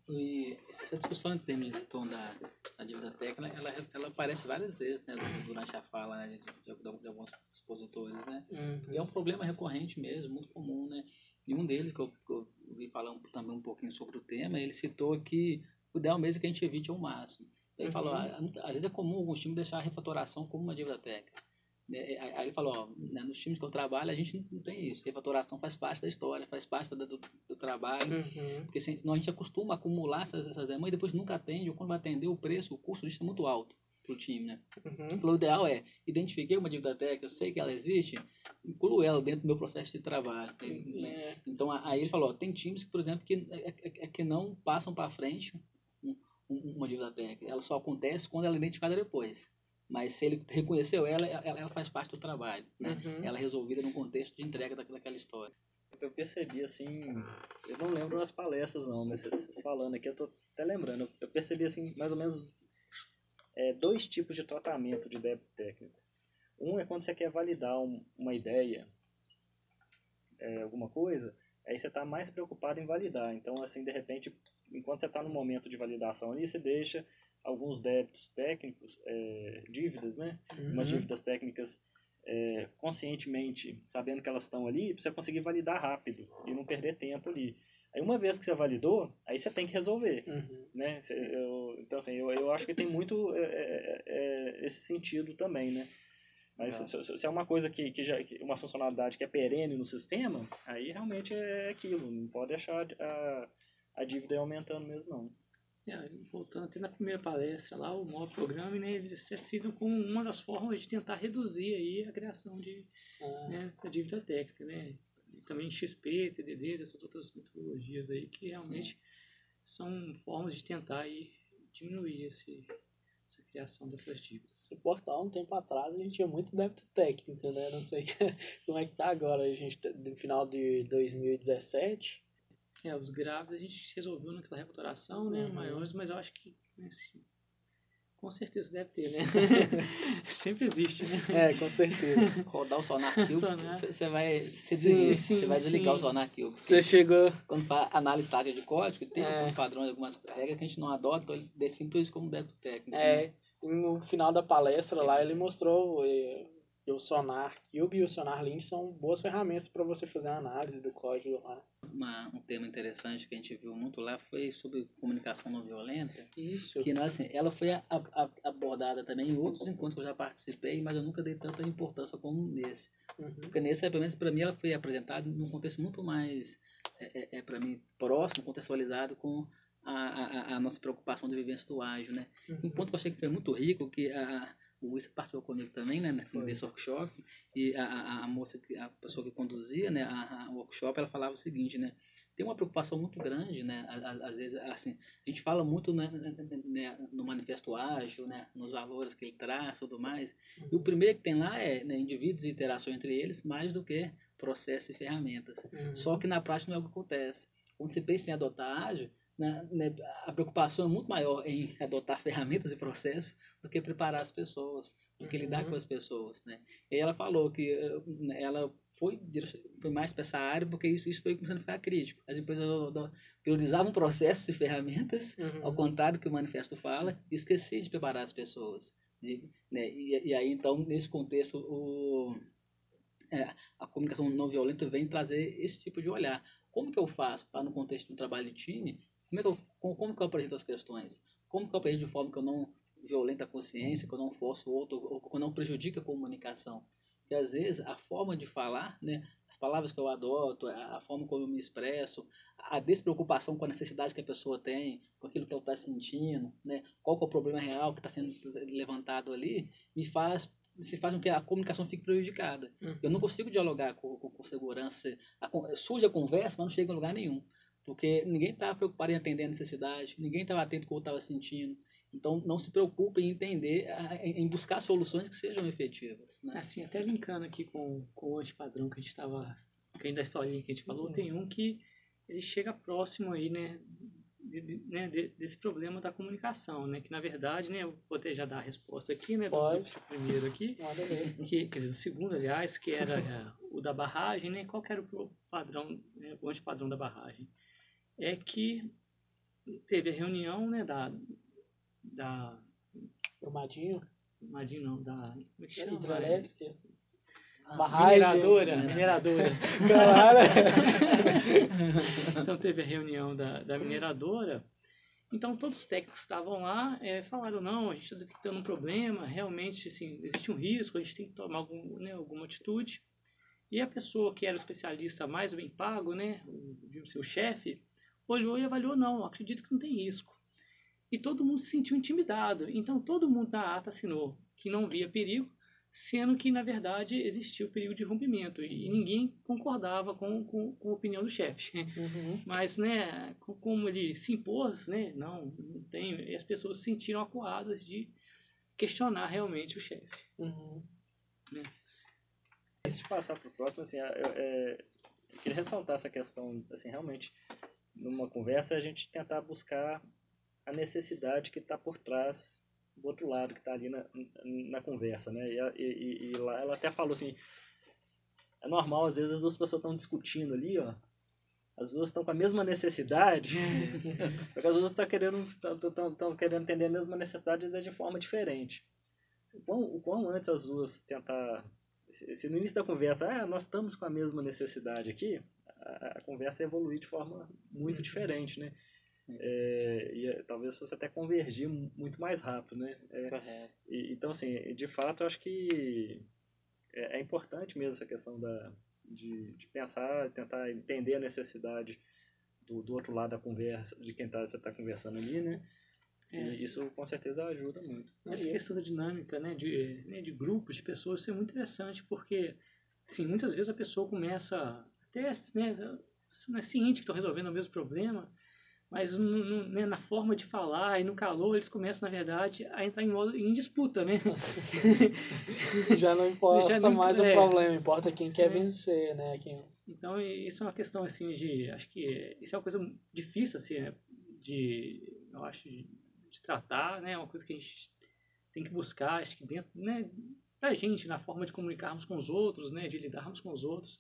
[SPEAKER 2] E essa discussão em torno da, da dívida técnica, ela, ela aparece várias vezes né, durante a fala né, de, de, de, de alguns expositores. Né?
[SPEAKER 1] Uhum.
[SPEAKER 2] E é um problema recorrente mesmo, muito comum. Né? E um deles, que eu, que eu vi falar um, também um pouquinho sobre o tema, ele citou que o ideal mesmo é que a gente evite ao máximo. Ele
[SPEAKER 1] Uhum.
[SPEAKER 2] falou, ah, às vezes é comum alguns times deixar a refatoração como uma dívida técnica. Né, aí ele falou, ó, né, nos times que eu trabalho, a gente não tem isso. Refatoração faz parte da história, faz parte do, do, trabalho.
[SPEAKER 1] Uhum.
[SPEAKER 2] Porque senão a gente acostuma a acumular essas, essas demandas e depois nunca atende, ou quando vai atender o preço, o custo disso é muito alto para o time, né?
[SPEAKER 1] Uhum.
[SPEAKER 2] Falou, o ideal é, identifiquei uma dívida técnica, eu sei que ela existe, incluo ela dentro do meu processo de trabalho. né?
[SPEAKER 1] É.
[SPEAKER 2] Então, aí ele falou, ó, tem times que, por exemplo, que, é, é- é que não passam para frente uma dívida técnica. Ela só acontece quando ela é identificada depois. Mas se ele reconheceu ela, ela, ela faz parte do trabalho. Né?
[SPEAKER 1] Uhum.
[SPEAKER 2] Ela é resolvida num contexto de entrega daquela, história.
[SPEAKER 4] Eu percebi assim, eu não lembro as palestras não, mas vocês falando aqui, eu tô até lembrando, eu percebi assim, mais ou menos é, dois tipos de tratamento de débito técnico. Um é quando você quer validar um- uma ideia, é, alguma coisa, aí você está mais preocupado em validar. Então, assim, de repente, enquanto você está no momento de validação ali, você deixa alguns débitos técnicos, é, dívidas, né? umas
[SPEAKER 1] Uhum.
[SPEAKER 4] dívidas técnicas é, conscientemente, sabendo que elas estão ali, para você conseguir validar rápido e não perder tempo ali. Aí uma vez que você validou, aí você tem que resolver,
[SPEAKER 1] Uhum.
[SPEAKER 4] né? Cê- eu- então assim, eu, eu acho que tem muito é, é, é, esse sentido também, né? Mas
[SPEAKER 2] Legal.
[SPEAKER 4] se, se- é uma coisa que, que já que uma funcionalidade que é perene no sistema, aí realmente é aquilo, não pode deixar a, a dívida ir aumentando mesmo não.
[SPEAKER 3] É, voltando até na primeira palestra lá, o móvel programa, né, eles decidem como uma das formas de tentar reduzir aí a criação de,
[SPEAKER 1] Ah,
[SPEAKER 3] né, da dívida técnica, né? E também XP, TDDs, essas outras metodologias aí que realmente são formas de tentar aí diminuir esse, essa criação dessas dívidas.
[SPEAKER 1] Esse portal, um tempo atrás, a gente tinha muito débito técnico, né? Não sei *laughs* como é que tá agora. A gente, tá- no final de 2017,
[SPEAKER 3] É, os grávidos a gente resolveu naquela recuperação, né,
[SPEAKER 1] Uhum.
[SPEAKER 3] maiores, mas eu acho que assim, com certeza deve ter, né? *laughs* Sempre existe, né?
[SPEAKER 1] é, com certeza.
[SPEAKER 2] Rodar o Sonar *laughs* Cube, você vai, cê
[SPEAKER 1] Sim,
[SPEAKER 2] desliga,
[SPEAKER 3] sim,
[SPEAKER 2] você vai desligar
[SPEAKER 3] sim.
[SPEAKER 2] o Sonar Cube.
[SPEAKER 1] Você chegou.
[SPEAKER 2] Quando faz análise tática de código, tem
[SPEAKER 1] É.
[SPEAKER 2] alguns padrões, algumas regras que a gente não adota, então ele define tudo isso como débito técnico.
[SPEAKER 1] É,
[SPEAKER 2] né?
[SPEAKER 1] no final da palestra lá, ele mostrou que o Sonar Cube e o Sonar Link são boas ferramentas para você fazer a análise do código lá.
[SPEAKER 2] Uma- um tema interessante que a gente viu muito lá foi sobre comunicação não violenta.
[SPEAKER 1] Isso.
[SPEAKER 2] Que nós, assim, ela foi a- a- abordada também em outros encontros que eu já participei, mas eu nunca dei tanta importância como nesse.
[SPEAKER 1] Uhum.
[SPEAKER 2] Porque nesse, pelo menos para mim, ela foi apresentada num contexto muito mais, é, é, para mim, próximo, contextualizado com a, a, a nossa preocupação de vivência do ágil, né? Um ponto que eu achei que foi muito rico, que a, o Luiz participou comigo também, né, nesse workshop, e a, a, a moça, a pessoa que conduzia, né, a, a workshop, ela falava o seguinte, né, tem uma preocupação muito grande, né, às vezes, assim, a gente fala muito né, né, no manifesto ágil, né, nos valores que ele traz, tudo mais, e o primeiro que tem lá é né, indivíduos e interação entre eles, mais do que processos e ferramentas.
[SPEAKER 1] Uhum.
[SPEAKER 2] Só que na prática não é o que acontece. Quando você pensa em adotar ágil, né, né, a preocupação é muito maior em adotar ferramentas e processos do que preparar as pessoas, do que lidar
[SPEAKER 1] Uhum.
[SPEAKER 2] com as pessoas. Né? E ela falou que eh, né, ela foi, foi mais para essa área porque isso, isso foi começando a ficar crítico. As empresas do- do- priorizavam processos e ferramentas,
[SPEAKER 1] Uhum.
[SPEAKER 2] ao contrário do que o manifesto fala, e esqueci de preparar as pessoas. De- né, e, e aí, então, nesse contexto, o, é, a comunicação não violenta vem trazer esse tipo de olhar. Como que eu faço para, no contexto um trabalho de time, como, é que eu, como, que eu apresento as questões? Como que eu apresento de forma que eu não violento a consciência, que eu não forço o outro, ou que eu não prejudique a comunicação? Porque às vezes a forma de falar, né, as palavras que eu adoto, a, a forma como eu me expresso, a despreocupação com a necessidade que a pessoa tem, com aquilo que ela está sentindo, né, qual que é o problema real que está sendo levantado ali, me faz se faz com que a comunicação fique prejudicada.
[SPEAKER 1] Uhum.
[SPEAKER 2] Eu não consigo dialogar com, com, com segurança. A, surge a conversa, mas não chega em lugar nenhum. Porque ninguém está preocupado em atender a necessidade, ninguém estava atento ao que eu estava sentindo. Então, não se preocupe em entender, em buscar soluções que sejam efetivas. Né?
[SPEAKER 3] Assim, até linkando aqui com, com o antipadrão que a gente estava, que ainda da historinha que a gente falou,
[SPEAKER 1] Uhum.
[SPEAKER 3] tem um que ele chega próximo aí, né, de- de- né, de- desse problema da comunicação, né, que na verdade, né, eu vou até já dar a resposta aqui, né, do,
[SPEAKER 1] Pode.
[SPEAKER 3] do primeiro aqui, que, quer dizer, o segundo, aliás, que era é, *laughs* o da barragem, né, qual que era o padrão, né, o antipadrão da barragem? É que teve a reunião, né, da, da,
[SPEAKER 1] Brumadinho,
[SPEAKER 3] Madinho não, da, como é que chama?
[SPEAKER 1] hidrelétrica.
[SPEAKER 2] Ah,
[SPEAKER 1] Barragem.
[SPEAKER 3] Mineradora,
[SPEAKER 2] Mineradora. *laughs* *laughs*
[SPEAKER 3] então teve a reunião da, da mineradora Então todos os técnicos estavam lá é, falaram, não, a gente está detectando um problema, realmente assim, existe um risco, a gente tem que tomar algum, né, alguma atitude. E a pessoa que era o especialista mais bem pago, né, o seu chefe, olhou e avaliou, não, acredito que não tem risco. E todo mundo se sentiu intimidado. Então todo mundo na ata assinou que não via perigo, sendo que na verdade existia o perigo de rompimento e ninguém concordava com, com, com a opinião do chefe. Uhum. *laughs* Mas, né, como ele se impôs, né, não, não tem, e as pessoas se sentiram acuadas de questionar realmente o chefe. Uhum.
[SPEAKER 4] Né? Antes de passar para o próximo, assim, eu, é, eu, queria ressaltar essa questão, assim, realmente, numa conversa, a gente tentar buscar a necessidade que está por trás do outro lado que está ali na, na conversa, né? E, e, e, lá ela até falou assim, é normal, às vezes as duas pessoas estão discutindo ali, ó, as duas estão com a mesma necessidade, *laughs* porque as duas estão querendo, estão querendo entender a mesma necessidade, às vezes de forma diferente. O quão, o quão antes as duas tentar, se no início da conversa, ah, nós estamos com a mesma necessidade aqui, a, a conversa evolui de forma muito uhum. diferente, né? É, e é, talvez fosse até convergir muito mais rápido, né? É, e, então, assim, de fato, eu acho que é, é, importante mesmo essa questão da, de, de, pensar, tentar entender a necessidade do, do outro lado da conversa, de quem tá, você está conversando ali, né? É, isso com certeza ajuda muito.
[SPEAKER 3] Essa questão da dinâmica, né, de, né, de grupos, de pessoas, isso é muito interessante, porque, assim, muitas vezes a pessoa começa até, né, não é ciente que estão resolvendo o mesmo problema, mas no, no, né, na forma de falar e no calor eles começam, na verdade, a entrar em, modo, em disputa, né? *laughs*
[SPEAKER 1] Já não importa Já não, mais é, o problema, importa quem quer é. vencer, né? Quem...
[SPEAKER 3] Então, isso é uma questão, assim, de... Acho que isso é uma coisa difícil, assim, né, de... Eu acho, de, de tratar, né? É uma coisa que a gente tem que buscar, acho que dentro, né? Da gente, na forma de comunicarmos com os outros, né? De lidarmos com os outros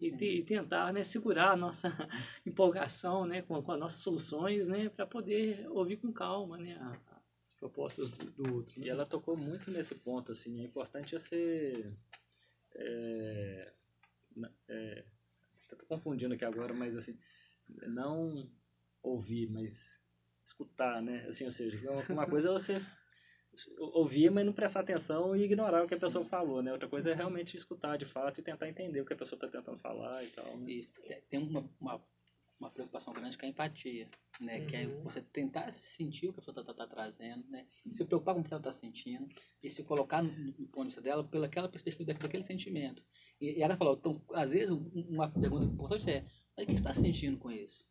[SPEAKER 3] e, e, tentar né, segurar a nossa *laughs* empolgação né, com, com as nossas soluções né, para poder ouvir com calma né, a, as propostas do, do outro.
[SPEAKER 4] Né. E ela tocou muito nesse ponto. Assim, é importante ser. É, é, estou confundindo aqui agora, mas assim, não ouvir, mas escutar, né? Assim, ou seja, uma coisa é você ouvir, mas não prestar atenção e ignorar o que a pessoa falou, né? Outra coisa é realmente escutar de fato e tentar entender o que a pessoa está tentando falar e tal. Né?
[SPEAKER 2] Isso. Tem uma, uma, uma, preocupação grande que é a empatia, né? Uhum. Que é uhum. você tentar sentir o que a pessoa está tá, tá trazendo, né? Se preocupar com o que ela está sentindo e se colocar no, no ponto de vista dela pelaquela perspectiva daquele sentimento. E, e ela falou, então, às vezes, uma pergunta importante é, mas o que você está sentindo com isso?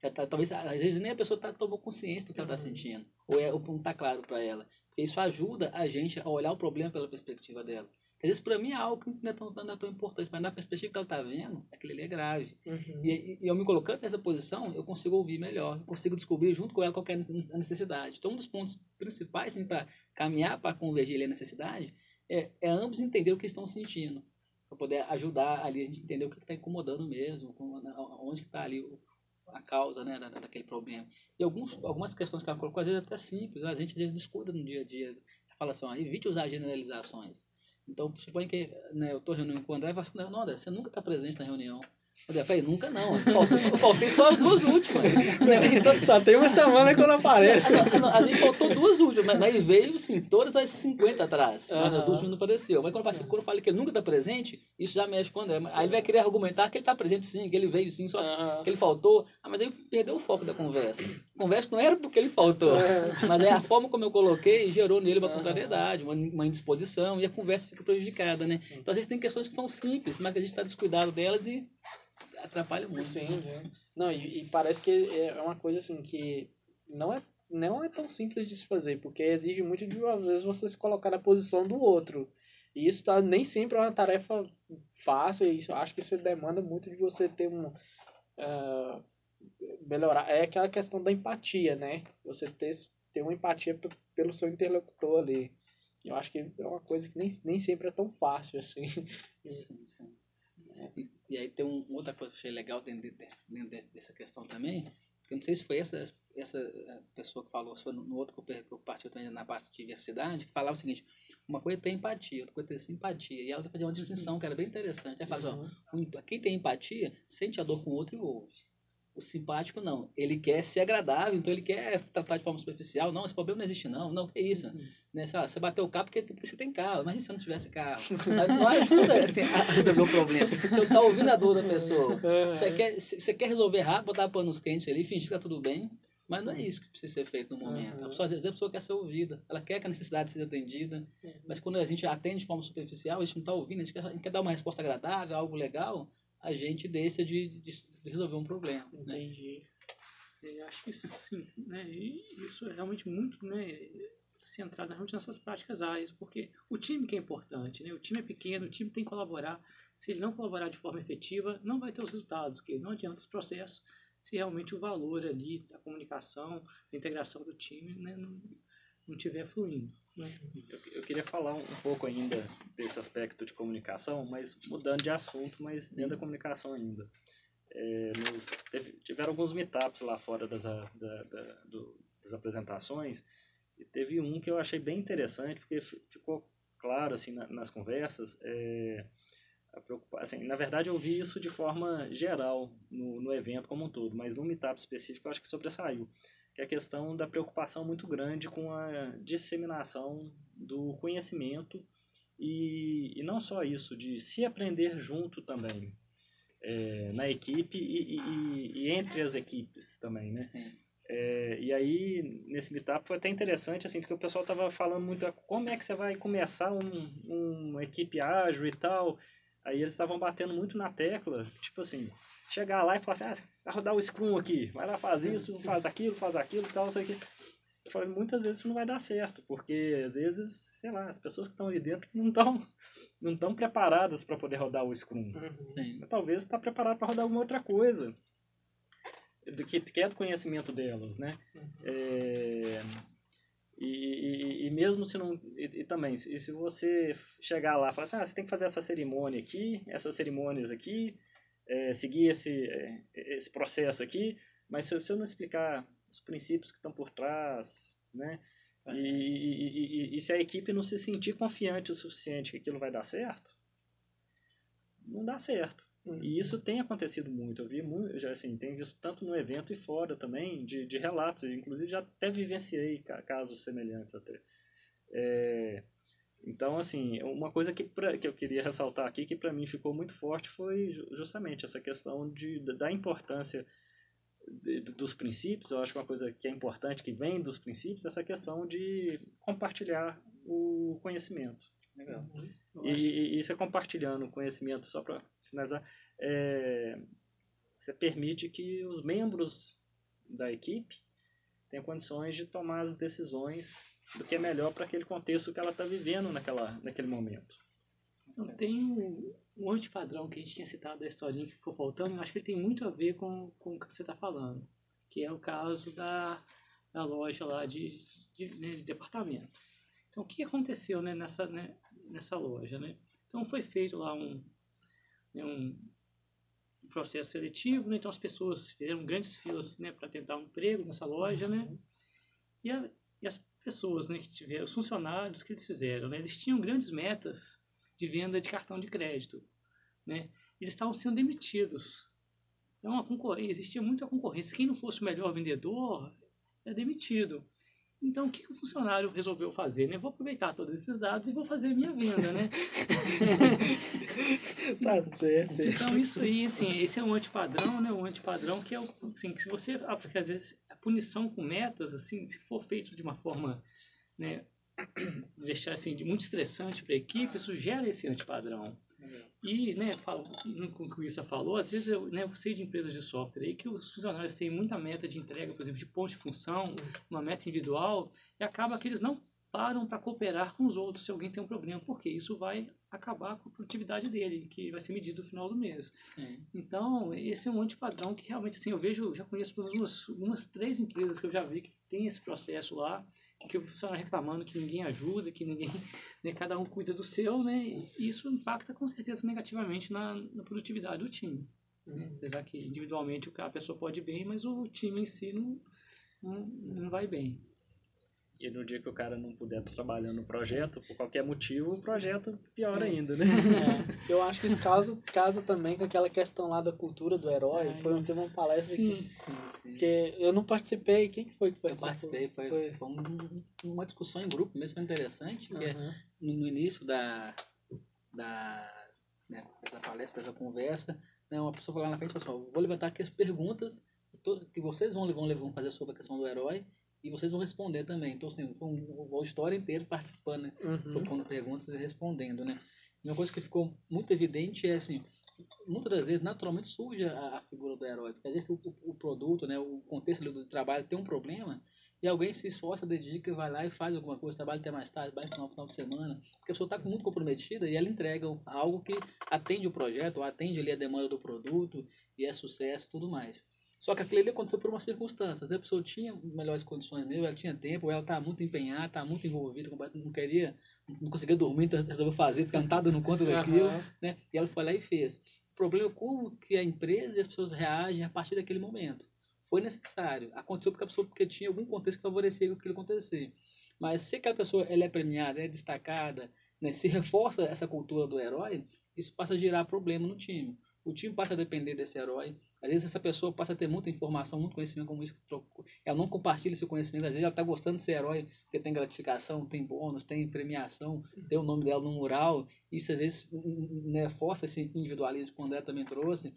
[SPEAKER 2] Tá, talvez, às vezes, nem a pessoa tá, tomou consciência do que ela está uhum. sentindo, ou, é, ou não está claro para ela. Porque isso ajuda a gente a olhar o problema pela perspectiva dela. Às vezes, para mim, é algo que não é tão, não é tão importante, mas na perspectiva que ela está vendo, aquilo ali é grave. Uhum. E, e, eu me colocando nessa posição, eu consigo ouvir melhor, eu consigo descobrir junto com ela qual é a necessidade. Então, um dos pontos principais assim, para caminhar para convergir a necessidade é, é ambos entender o que estão sentindo, para poder ajudar ali a gente entender o que está incomodando mesmo, onde está ali o, a causa né, daquele problema. E alguns, algumas questões que ela colocou, às vezes até simples, a gente descuida no dia a dia. Fala assim, ó, evite usar generalizações. Então, suponho que né, eu estou reunindo com o André e falo assim, não, André, você nunca está presente na reunião. Eu falei, nunca não. Eu faltei só as duas últimas.
[SPEAKER 1] Então, *laughs* só tem uma semana que eu não apareço.
[SPEAKER 2] A gente faltou duas últimas, mas, mas veio sim, todas as 50 atrás. Mas as duas não apareceu. Mas quando eu, quando eu falei que ele nunca está presente, isso já mexe com o André. Aí ele vai querer argumentar que ele está presente sim, que ele veio sim, só que ele faltou. Ah, mas aí perdeu o foco da conversa. A conversa não era porque ele faltou, é. mas é a forma como eu coloquei gerou nele uma contrariedade, uma, uma indisposição, e a conversa fica prejudicada, né? Então às vezes tem questões que são simples, mas que a gente está descuidado delas e atrapalha muito.
[SPEAKER 1] Sim, né? sim. Não, e, e, parece que é uma coisa assim que não é, não é tão simples de se fazer, porque exige muito de às vezes você se colocar na posição do outro. E isso tá, nem sempre é uma tarefa fácil, e isso, acho que isso demanda muito de você ter um. Uh, melhorar. É aquela questão da empatia, né? Você ter, ter uma empatia pelo seu interlocutor ali. Eu acho que é uma coisa que nem, nem sempre é tão fácil assim. Sim, sim. *laughs*
[SPEAKER 2] E, e aí tem um, outra coisa que eu achei legal dentro, de, dentro dessa questão também, eu não sei se foi essa, essa eh, pessoa que falou, se foi no outro que eu, que eu também na parte de diversidade, que falava o seguinte, uma coisa é ter empatia, outra coisa é ter simpatia. E ela fazia uma distinção que era bem interessante. Ela fala, uhum. ó, quem tem empatia sente a dor com o outro e ouve. O simpático não. Ele quer ser agradável, então ele quer tratar de forma superficial. Não, esse problema não existe, não. Não, que isso?
[SPEAKER 1] Uhum.
[SPEAKER 2] Né, lá, você bateu o carro porque, você tem carro. Mas se eu não tivesse carro? *laughs* Não ajuda assim, a resolver o problema. Você está ouvindo a dor da pessoa. Você quer, você quer resolver rápido, botar panos quentes ali, fingir que está tudo bem. Mas não é isso que precisa ser feito no momento.
[SPEAKER 1] Uhum.
[SPEAKER 2] A pessoa, às vezes a pessoa quer ser ouvida. Ela quer que a necessidade seja atendida.
[SPEAKER 1] Uhum.
[SPEAKER 2] Mas quando a gente atende de forma superficial, a gente não está ouvindo, a gente, quer, a gente quer dar uma resposta agradável, algo legal, a gente deixa de, de, resolver um problema. Né?
[SPEAKER 1] Entendi.
[SPEAKER 3] Eu acho que sim, né? E isso é realmente muito, né? Centrado realmente nessas práticas áreas, porque o time que é importante, né? O time é pequeno, o time tem que colaborar. Se ele não colaborar de forma efetiva, não vai ter os resultados, que não adianta os processos se realmente o valor ali, a comunicação, a integração do time, né? Não, não tiver fluindo.
[SPEAKER 4] Eu, eu queria falar um, um pouco ainda desse aspecto de comunicação, mas mudando de assunto, mas dentro da comunicação ainda. É, nos- teve- tiveram alguns meetups lá fora das, a- da- da- do- das apresentações e teve um que eu achei bem interessante porque fi- ficou claro assim na- nas conversas é, a assim, na verdade eu vi isso de forma geral no, no evento como um todo mas no meetup específico eu acho que sobressaiu que é a questão da preocupação muito grande com a disseminação do conhecimento e, e não só isso de se aprender junto também é, na equipe e, e- e entre as equipes também, né? É, e aí, nesse meetup foi até interessante, assim, porque o pessoal tava falando muito ah, como é que você vai começar um, uma equipe ágil e tal. Aí eles estavam batendo muito na tecla, tipo assim, chegar lá e falar assim, ah, vai rodar o Scrum aqui, vai lá, faz isso, faz aquilo, faz aquilo e tal, não sei o que. Eu falei, muitas vezes isso não vai dar certo, porque às vezes, sei lá, as pessoas que estão ali dentro não estão não estão preparadas para poder rodar o Scrum.
[SPEAKER 1] Uhum.
[SPEAKER 2] Sim.
[SPEAKER 4] Mas talvez está preparado para rodar alguma outra coisa do que, que é do conhecimento delas, né? É, e, e- e mesmo se não e, e também se, se você chegar lá e falar assim, ah, você tem que fazer essa cerimônia aqui, essas cerimônias aqui, é, seguir esse é, esse processo aqui, mas se, se eu não explicar os princípios que estão por trás, né? E, e- e- e se a equipe não se sentir confiante o suficiente que aquilo vai dar certo, não dá certo.
[SPEAKER 1] Uhum.
[SPEAKER 4] E isso tem acontecido muito. Eu vi muito, já assim, tenho visto tanto no evento e fora também, de, de relatos. Inclusive já até vivenciei ca- casos semelhantes até. É, então, assim, uma coisa que, pra, que eu queria ressaltar aqui, que para mim ficou muito forte, foi ju- justamente essa questão de, da importância de- dos princípios. Eu acho que uma coisa que é importante, que vem dos princípios, é essa questão de compartilhar o conhecimento.
[SPEAKER 2] Legal.
[SPEAKER 1] Eu
[SPEAKER 4] E, e, e você compartilhando o conhecimento, só para finalizar, é, você permite que os membros da equipe tenham condições de tomar as decisões do que é melhor para aquele contexto que ela está vivendo naquela, naquele momento.
[SPEAKER 3] Tem um, um antipadrão que a gente tinha citado da historinha que ficou faltando, eu acho que ele tem muito a ver com, com o que você está falando, que é o caso da, da loja lá de, de, né, de departamento. Então, o que aconteceu né, nessa, né, nessa loja? Né? Então, foi feito lá um, né, um processo seletivo, né? então as pessoas fizeram grandes filas né, para tentar um emprego nessa loja, né? E, a- e as pessoas né, que tiveram, os funcionários que eles fizeram, né, eles tinham grandes metas de venda de cartão de crédito, né? Eles estavam sendo demitidos. Então a concorrência, existia muita concorrência. Quem não fosse o melhor vendedor era demitido. Então o que o funcionário resolveu fazer? Né? Vou aproveitar todos esses dados e vou fazer a minha venda, né? *laughs*
[SPEAKER 1] tá certo.
[SPEAKER 3] Então isso aí, assim, esse é um antipadrão, né? Um antipadrão que é o, assim, que se você, porque às vezes punição com metas, assim, se for feito de uma forma, né, deixar assim muito estressante para a equipe, isso gera esse antipadrão. E, né, falo, com o que falou, às vezes eu, né, eu sei de empresas de software aí que os funcionários têm muita meta de entrega, por exemplo, de ponto de função, uma meta individual, e acaba que eles não param para cooperar com os outros se alguém tem um problema, porque isso vai acabar com a produtividade dele, que vai ser medido no final do mês.
[SPEAKER 2] Sim.
[SPEAKER 3] Então, esse é um antipadrão que realmente, assim, eu vejo, já conheço pelo menos umas, umas três empresas que eu já vi que tem esse processo lá, que o funcionário reclamando que ninguém ajuda, que ninguém, *laughs* né, cada um cuida do seu, né, e isso impacta com certeza negativamente na, na produtividade do time. Né? Apesar que individualmente a pessoa pode ir bem, mas o time em si não, não, não vai bem.
[SPEAKER 4] E no dia que o cara não puder estar trabalhando no projeto, por qualquer motivo, o projeto piora ainda, né?
[SPEAKER 1] É, *laughs* eu acho que isso casa, casa também com aquela questão lá da cultura do herói.
[SPEAKER 2] Ai,
[SPEAKER 1] foi teve uma palestra
[SPEAKER 2] Sim,
[SPEAKER 1] que,
[SPEAKER 2] sim, sim.
[SPEAKER 1] que eu não participei. Quem que foi que
[SPEAKER 2] Eu
[SPEAKER 1] participou?
[SPEAKER 2] participei, foi,
[SPEAKER 1] Foi.
[SPEAKER 2] foi um- uma discussão em grupo mesmo, foi interessante, porque no, no início da, da né, dessa palestra, dessa conversa, né, uma pessoa falou lá na frente, pessoal, vou levantar aqui as perguntas to- que vocês vão, vão, vão fazer sobre a questão do herói e vocês vão responder também. Então, assim, foi um, o auditório inteiro participando, né,
[SPEAKER 1] Uhum.
[SPEAKER 2] propondo perguntas e respondendo, né. E uma coisa que ficou muito evidente é, assim, muitas das vezes, naturalmente, surge a, a figura do herói, porque às vezes o, o- produto, né, o contexto do trabalho tem um problema, e alguém se esforça, dedica, vai lá e faz alguma coisa, trabalha até mais tarde, vai no final, de semana, porque a pessoa está muito comprometida e ela entrega algo que atende o projeto, ou atende ali a demanda do produto e é sucesso e tudo mais. Só que aquilo ali aconteceu por uma circunstância. A pessoa tinha melhores condições mesmo, ela tinha tempo, ela estava muito empenhada, estava muito envolvida, não queria, não conseguia dormir, então resolveu fazer, porque ela não estava dando conta daquilo,
[SPEAKER 1] Aham.
[SPEAKER 2] né? E ela foi lá e fez. O problema é como que a empresa e as pessoas reagem a partir daquele momento. Foi necessário. Aconteceu porque a pessoa porque tinha algum contexto que favorecia aquilo acontecer. Mas se aquela pessoa ela é premiada, é destacada, né, se reforça essa cultura do herói, isso passa a gerar problema no time. O time passa a depender desse herói. Às vezes essa pessoa passa a ter muita informação, muito conhecimento, como isso. que trocou. Ela não compartilha esse conhecimento. Às vezes ela está gostando de ser herói porque tem gratificação, tem bônus, tem premiação, tem o nome dela no mural. Isso às vezes né, força esse individualismo que o André também trouxe.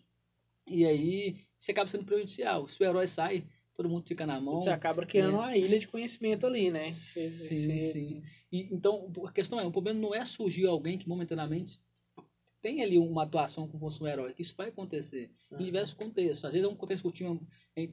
[SPEAKER 2] E aí isso acaba sendo prejudicial. Se o herói sai, todo mundo fica na mão.
[SPEAKER 1] Você acaba criando
[SPEAKER 2] É.
[SPEAKER 1] uma ilha de conhecimento ali, né?
[SPEAKER 2] Sim,
[SPEAKER 1] Você-
[SPEAKER 2] sim. E, então, a questão é, o problema não é surgir alguém que momentaneamente tem ali uma atuação como fosse um herói, que isso vai acontecer em
[SPEAKER 1] Aham.
[SPEAKER 2] diversos contextos. Às vezes é um contexto que o time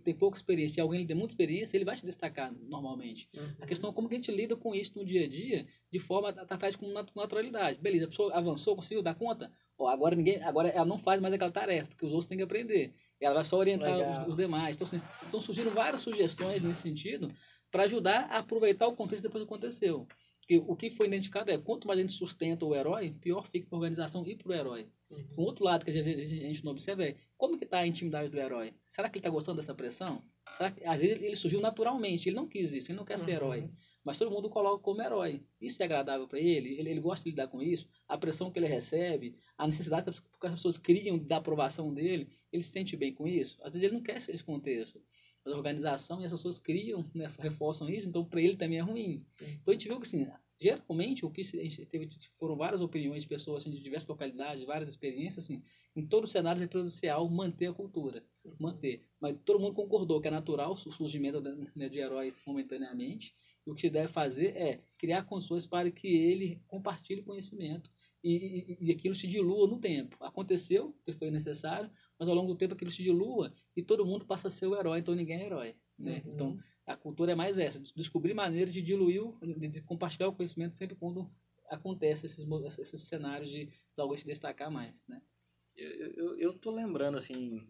[SPEAKER 2] tem pouca experiência, e alguém tem muita experiência, ele vai se destacar normalmente.
[SPEAKER 1] Uhum.
[SPEAKER 2] A questão é como que a gente lida com isso no dia a dia, de forma a tratar isso com nat- naturalidade. Beleza, a pessoa avançou, conseguiu dar conta? Agora ninguém, agora ela não faz mais aquela tarefa, porque os outros têm que aprender. Ela vai só orientar os, os demais. Então, assim, estão surgindo várias sugestões nesse sentido para ajudar a aproveitar o contexto depois que aconteceu. Porque o que foi identificado é quanto mais a gente sustenta o herói, pior fica para a organização e para o herói.
[SPEAKER 1] Uhum.
[SPEAKER 2] Um outro lado que às vezes a gente não observa é como que está a intimidade do herói. Será que ele está gostando dessa pressão? Será que, às vezes ele surgiu naturalmente, ele não quis isso, ele não quer ser
[SPEAKER 1] Uhum.
[SPEAKER 2] herói. Mas todo mundo coloca como herói. Isso é agradável para ele? ele, ele gosta de lidar com isso, a pressão que ele recebe, a necessidade que as- que as pessoas criam da aprovação dele, ele se sente bem com isso? Às vezes ele não quer esse contexto. Mas a organização e as pessoas criam, né, reforçam isso, então para ele também é ruim. Então a gente viu que assim, geralmente o que a gente teve foram várias opiniões de pessoas assim, de diversas localidades, várias experiências assim, em todos os cenários é prejudicial manter a cultura, manter. Mas todo mundo concordou que é natural o surgimento né, de herói momentaneamente. E o que se deve fazer é criar condições para que ele compartilhe conhecimento e, e, e aquilo se dilua no tempo. Aconteceu, que foi necessário, mas ao longo do tempo aquilo se dilua e todo mundo passa a ser o herói, então ninguém é herói. Né?
[SPEAKER 1] Uhum.
[SPEAKER 2] Então a cultura é mais essa, de descobrir maneiras de diluir, o- de, compartilhar o conhecimento sempre quando acontece esses, esses cenários de, de alguém se destacar mais, né?
[SPEAKER 4] Eu, eu, eu tô lembrando, assim,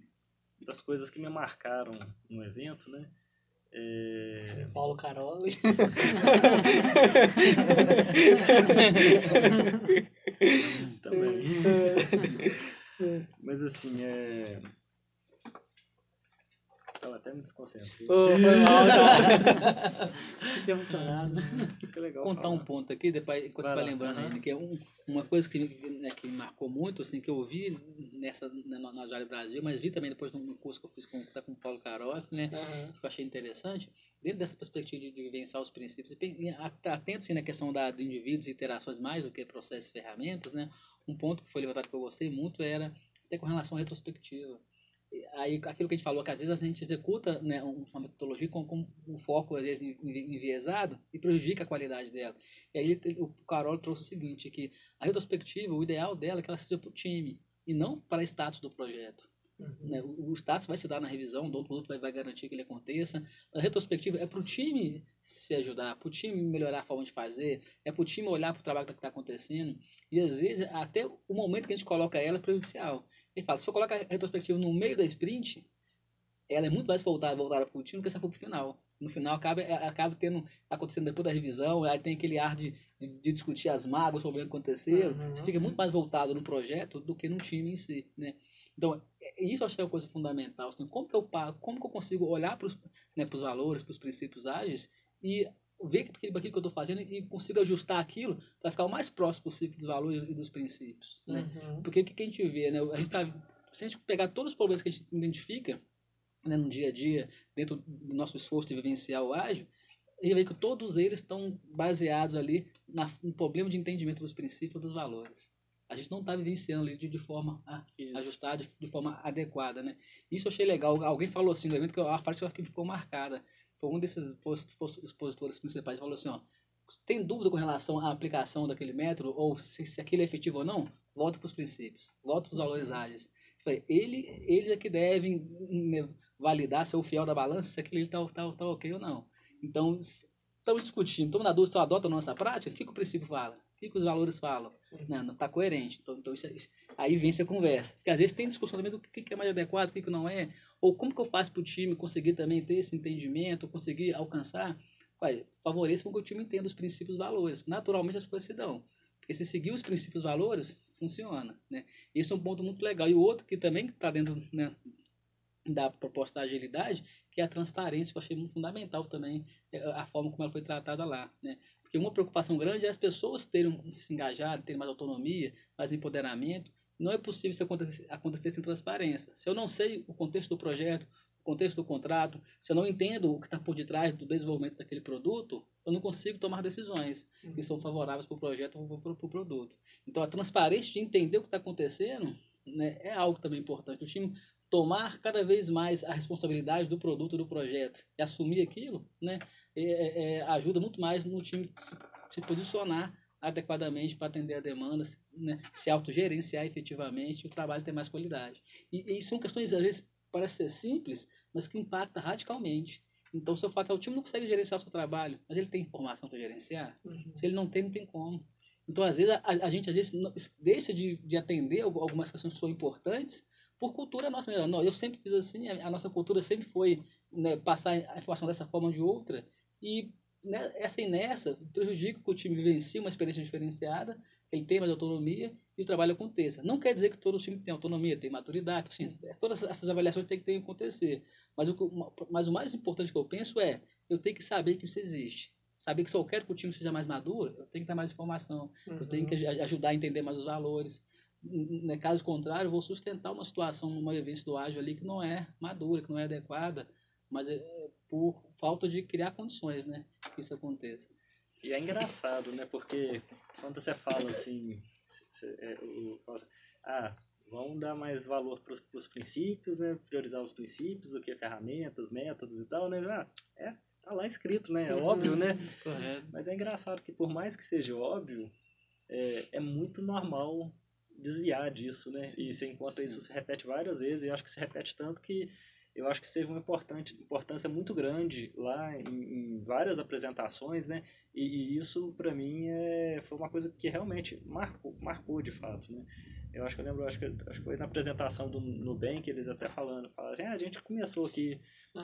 [SPEAKER 4] das coisas que me marcaram no evento, né? É,
[SPEAKER 1] Paulo Caroli. *laughs*
[SPEAKER 4] também. Mas assim, é. Tava até me desconcentrei.
[SPEAKER 1] Ô, foi mal, cara. *laughs*
[SPEAKER 3] Fiquei emocionado.
[SPEAKER 4] Fica legal.
[SPEAKER 2] contar
[SPEAKER 4] falar.
[SPEAKER 2] um ponto aqui, depois enquanto
[SPEAKER 4] Vai
[SPEAKER 2] você vai
[SPEAKER 4] lá,
[SPEAKER 2] lembrando que é um- uma coisa que, né, que me marcou muito, assim, que eu vi nessa, né, na, na Jale Brasil, mas vi também depois num curso que eu fiz com, tá com o Paulo Carol, né,
[SPEAKER 1] Aham.
[SPEAKER 2] que eu achei interessante, dentro dessa perspectiva de, de vivenciar os princípios, e e a- atento assim, na questão da, do indivíduos e interações mais do que processos e ferramentas, né, um ponto que foi levantado que eu gostei muito era até com relação à retrospectiva. Aí, aquilo que a gente falou, que às vezes a gente executa né, um- uma metodologia com, com um foco, às vezes, envi- enviesado e prejudica a qualidade dela. E aí o Carol trouxe o seguinte, que a retrospectiva, o ideal dela é que ela seja para o time e não para status do projeto.
[SPEAKER 1] Uhum.
[SPEAKER 2] Né? O, o status vai se dar na revisão, o dono do produto vai, vai garantir que ele aconteça. A retrospectiva é para o time se ajudar, para o time melhorar a forma de fazer, é para o time olhar para o trabalho que está acontecendo. E às vezes, até o momento que a gente coloca ela é prejudicial. Ele fala, se eu colocar a retrospectiva no meio da sprint, ela é muito mais voltada, voltada para o time do que se for para o final. No final acaba, é, acaba tendo, acontecendo depois da revisão, aí tem aquele ar de, de, de discutir as mágoas sobre o que aconteceu.
[SPEAKER 1] Uhum.
[SPEAKER 2] Você fica muito mais voltado no projeto do que no time em si, né? Então, é- isso eu acho que é uma coisa fundamental. Assim, como, que eu, como que eu consigo olhar para os né, valores, para os princípios ágeis e ver aquilo que eu estou fazendo e consigo ajustar aquilo para ficar o mais próximo possível dos valores e dos princípios. Né?
[SPEAKER 1] Uhum.
[SPEAKER 2] Porque o que, a gente vê, né? A gente tá, se a gente pegar todos os problemas que a gente identifica né, no dia a dia, dentro do nosso esforço de vivenciar o ágil, a gente vê que todos eles estão baseados ali na, no problema de entendimento dos princípios e dos valores. A gente não está vivenciando ali de, de forma
[SPEAKER 4] Isso.
[SPEAKER 2] ajustada, de, de forma adequada, né? Isso eu achei legal. Alguém falou assim no evento que eu- a frase que ficou marcada. Foi um desses pos- pos- expositores principais falou assim, ó, tem dúvida com relação à aplicação daquele método ou se, se aquilo é efetivo ou não? Volta para os princípios, volta para os valores ágeis. Ele, eles é que devem né, validar, ser o fiel da balança, se aquilo está tá, tá ok ou não. Então, estamos discutindo, estamos na dúvida se eu adoto a nossa prática, o que, o princípio fala? O que, os valores falam? Não, não está coerente. Então, então isso, é- aí vem a conversa. Porque às vezes tem discussão também do que, é mais adequado, o que, não é. Ou como que eu faço para o time conseguir também ter esse entendimento, conseguir alcançar. Ué, favoreça com que o time entenda os princípios e valores. Naturalmente as coisas se dão. Porque se seguir os princípios e valores, funciona. Né? Isso é um ponto muito legal. E o outro que também está dentro né, da proposta da agilidade, que é a transparência, que eu achei muito fundamental também, é, a forma como ela foi tratada lá. Né? Porque uma preocupação grande é as pessoas terem se engajar, terem mais autonomia, mais empoderamento. Não é possível isso acontecer, acontecer sem transparência. Se eu não sei o contexto do projeto, o contexto do contrato, se eu não entendo o que está por detrás do desenvolvimento daquele produto, eu não consigo tomar decisões que são favoráveis para o projeto ou para o produto. Então, a transparência de entender o que está acontecendo né, é algo também importante. O time tomar cada vez mais a responsabilidade do produto, do projeto e assumir aquilo, né, é, é, é, ajuda muito mais no time se, se posicionar adequadamente para atender a demanda, se, né, se autogerenciar efetivamente o trabalho ter mais qualidade. E, e são questões, às vezes, parece ser simples, mas que impacta radicalmente. Então, se eu falar, o time não consegue gerenciar o seu trabalho, mas ele tem informação para gerenciar?
[SPEAKER 1] Uhum.
[SPEAKER 2] Se ele não tem, não tem como. Então, às vezes, a, a gente às vezes não- deixa de, de atender algu- algumas questões que são importantes por cultura nossa mesmo. Não, eu sempre fiz assim, a, a nossa cultura sempre foi né, passar a informação dessa forma ou de outra, e essa inércia prejudica que o time vivencie uma experiência diferenciada, que ele tenha mais autonomia e o trabalho aconteça. Não quer dizer que todo time tem autonomia, tem maturidade, assim, é, todas essas avaliações têm que, ter que acontecer. Mas o, mas o mais importante que eu penso é, eu tenho que saber que isso existe. Saber que se eu quero que o time seja mais maduro, eu tenho que dar mais informação, eu tenho que aj- ajudar a entender mais os valores. N- n- Caso contrário, eu vou sustentar uma situação, uma vivência do ágil ali que não é madura, que não é adequada, mas é por falta de criar condições, né, que isso aconteça.
[SPEAKER 4] E é engraçado, né? Porque quando você fala assim, cê- é, o- ah, vamos dar mais valor para os princípios, né? Priorizar os princípios do que ferramentas, métodos e tal, né? Ah, é, tá lá escrito, né? É óbvio, né? *laughs*
[SPEAKER 2] Correto.
[SPEAKER 4] Mas é engraçado que por mais que seja óbvio, é, é muito normal desviar disso, né? e você encontra isso se repete várias vezes, e acho que se repete tanto que eu acho que teve uma importante, importância muito grande lá em, em várias apresentações, né? E, e isso para mim é, foi uma coisa que realmente marcou, marcou de fato, né? Eu acho que eu lembro, acho que, acho que foi na apresentação do Nubank eles até falando, falaram assim, ah, a gente começou aqui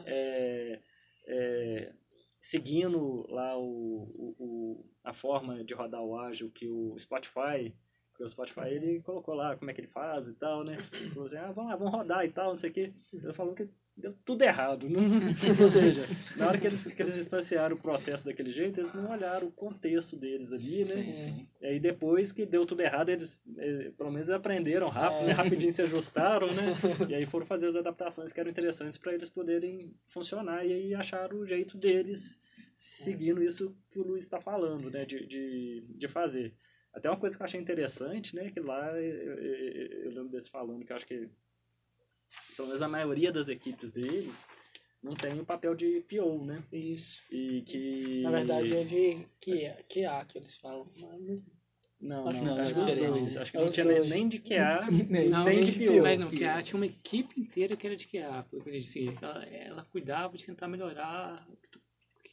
[SPEAKER 4] é, é, seguindo lá o, o, o- a forma de rodar o ágil que o Spotify, porque o Spotify ele colocou lá como é que ele faz e tal, né? Falou assim, ah, vamos lá, vamos rodar e tal, não sei o quê. Ele falou que deu tudo errado. Não, *laughs* ou seja, na hora que eles, que eles instanciaram o processo daquele jeito, eles não olharam o contexto deles ali, né?
[SPEAKER 2] Sim, sim.
[SPEAKER 4] E aí depois que deu tudo errado, eles eh, pelo menos aprenderam rápido,
[SPEAKER 1] É.
[SPEAKER 4] né? rapidinho se ajustaram, né? *laughs* E aí foram fazer as adaptações que eram interessantes para eles poderem funcionar e aí acharam o jeito deles seguindo isso que o Luiz está falando, né? De, de, de fazer. Até uma coisa que eu achei interessante, né? Que lá eu, eu, eu lembro desse falando que eu acho que pelo menos a maioria das equipes deles não tem o papel de PO, né?
[SPEAKER 1] Isso.
[SPEAKER 4] E que
[SPEAKER 1] Na verdade é de QA, QA que eles falam. Não é mesmo?
[SPEAKER 4] Não,
[SPEAKER 2] Acho
[SPEAKER 4] não,
[SPEAKER 2] não,
[SPEAKER 4] acho
[SPEAKER 2] é
[SPEAKER 4] que os
[SPEAKER 2] diferente.
[SPEAKER 4] dois. Acho que
[SPEAKER 1] É
[SPEAKER 4] não tinha
[SPEAKER 1] dois.
[SPEAKER 4] nem de QA,
[SPEAKER 3] Não, *laughs*
[SPEAKER 4] nem
[SPEAKER 3] não,
[SPEAKER 4] de PO.
[SPEAKER 3] Mas não, que a, tinha uma equipe inteira que era de QA. Porque assim, ela, ela cuidava de tentar melhorar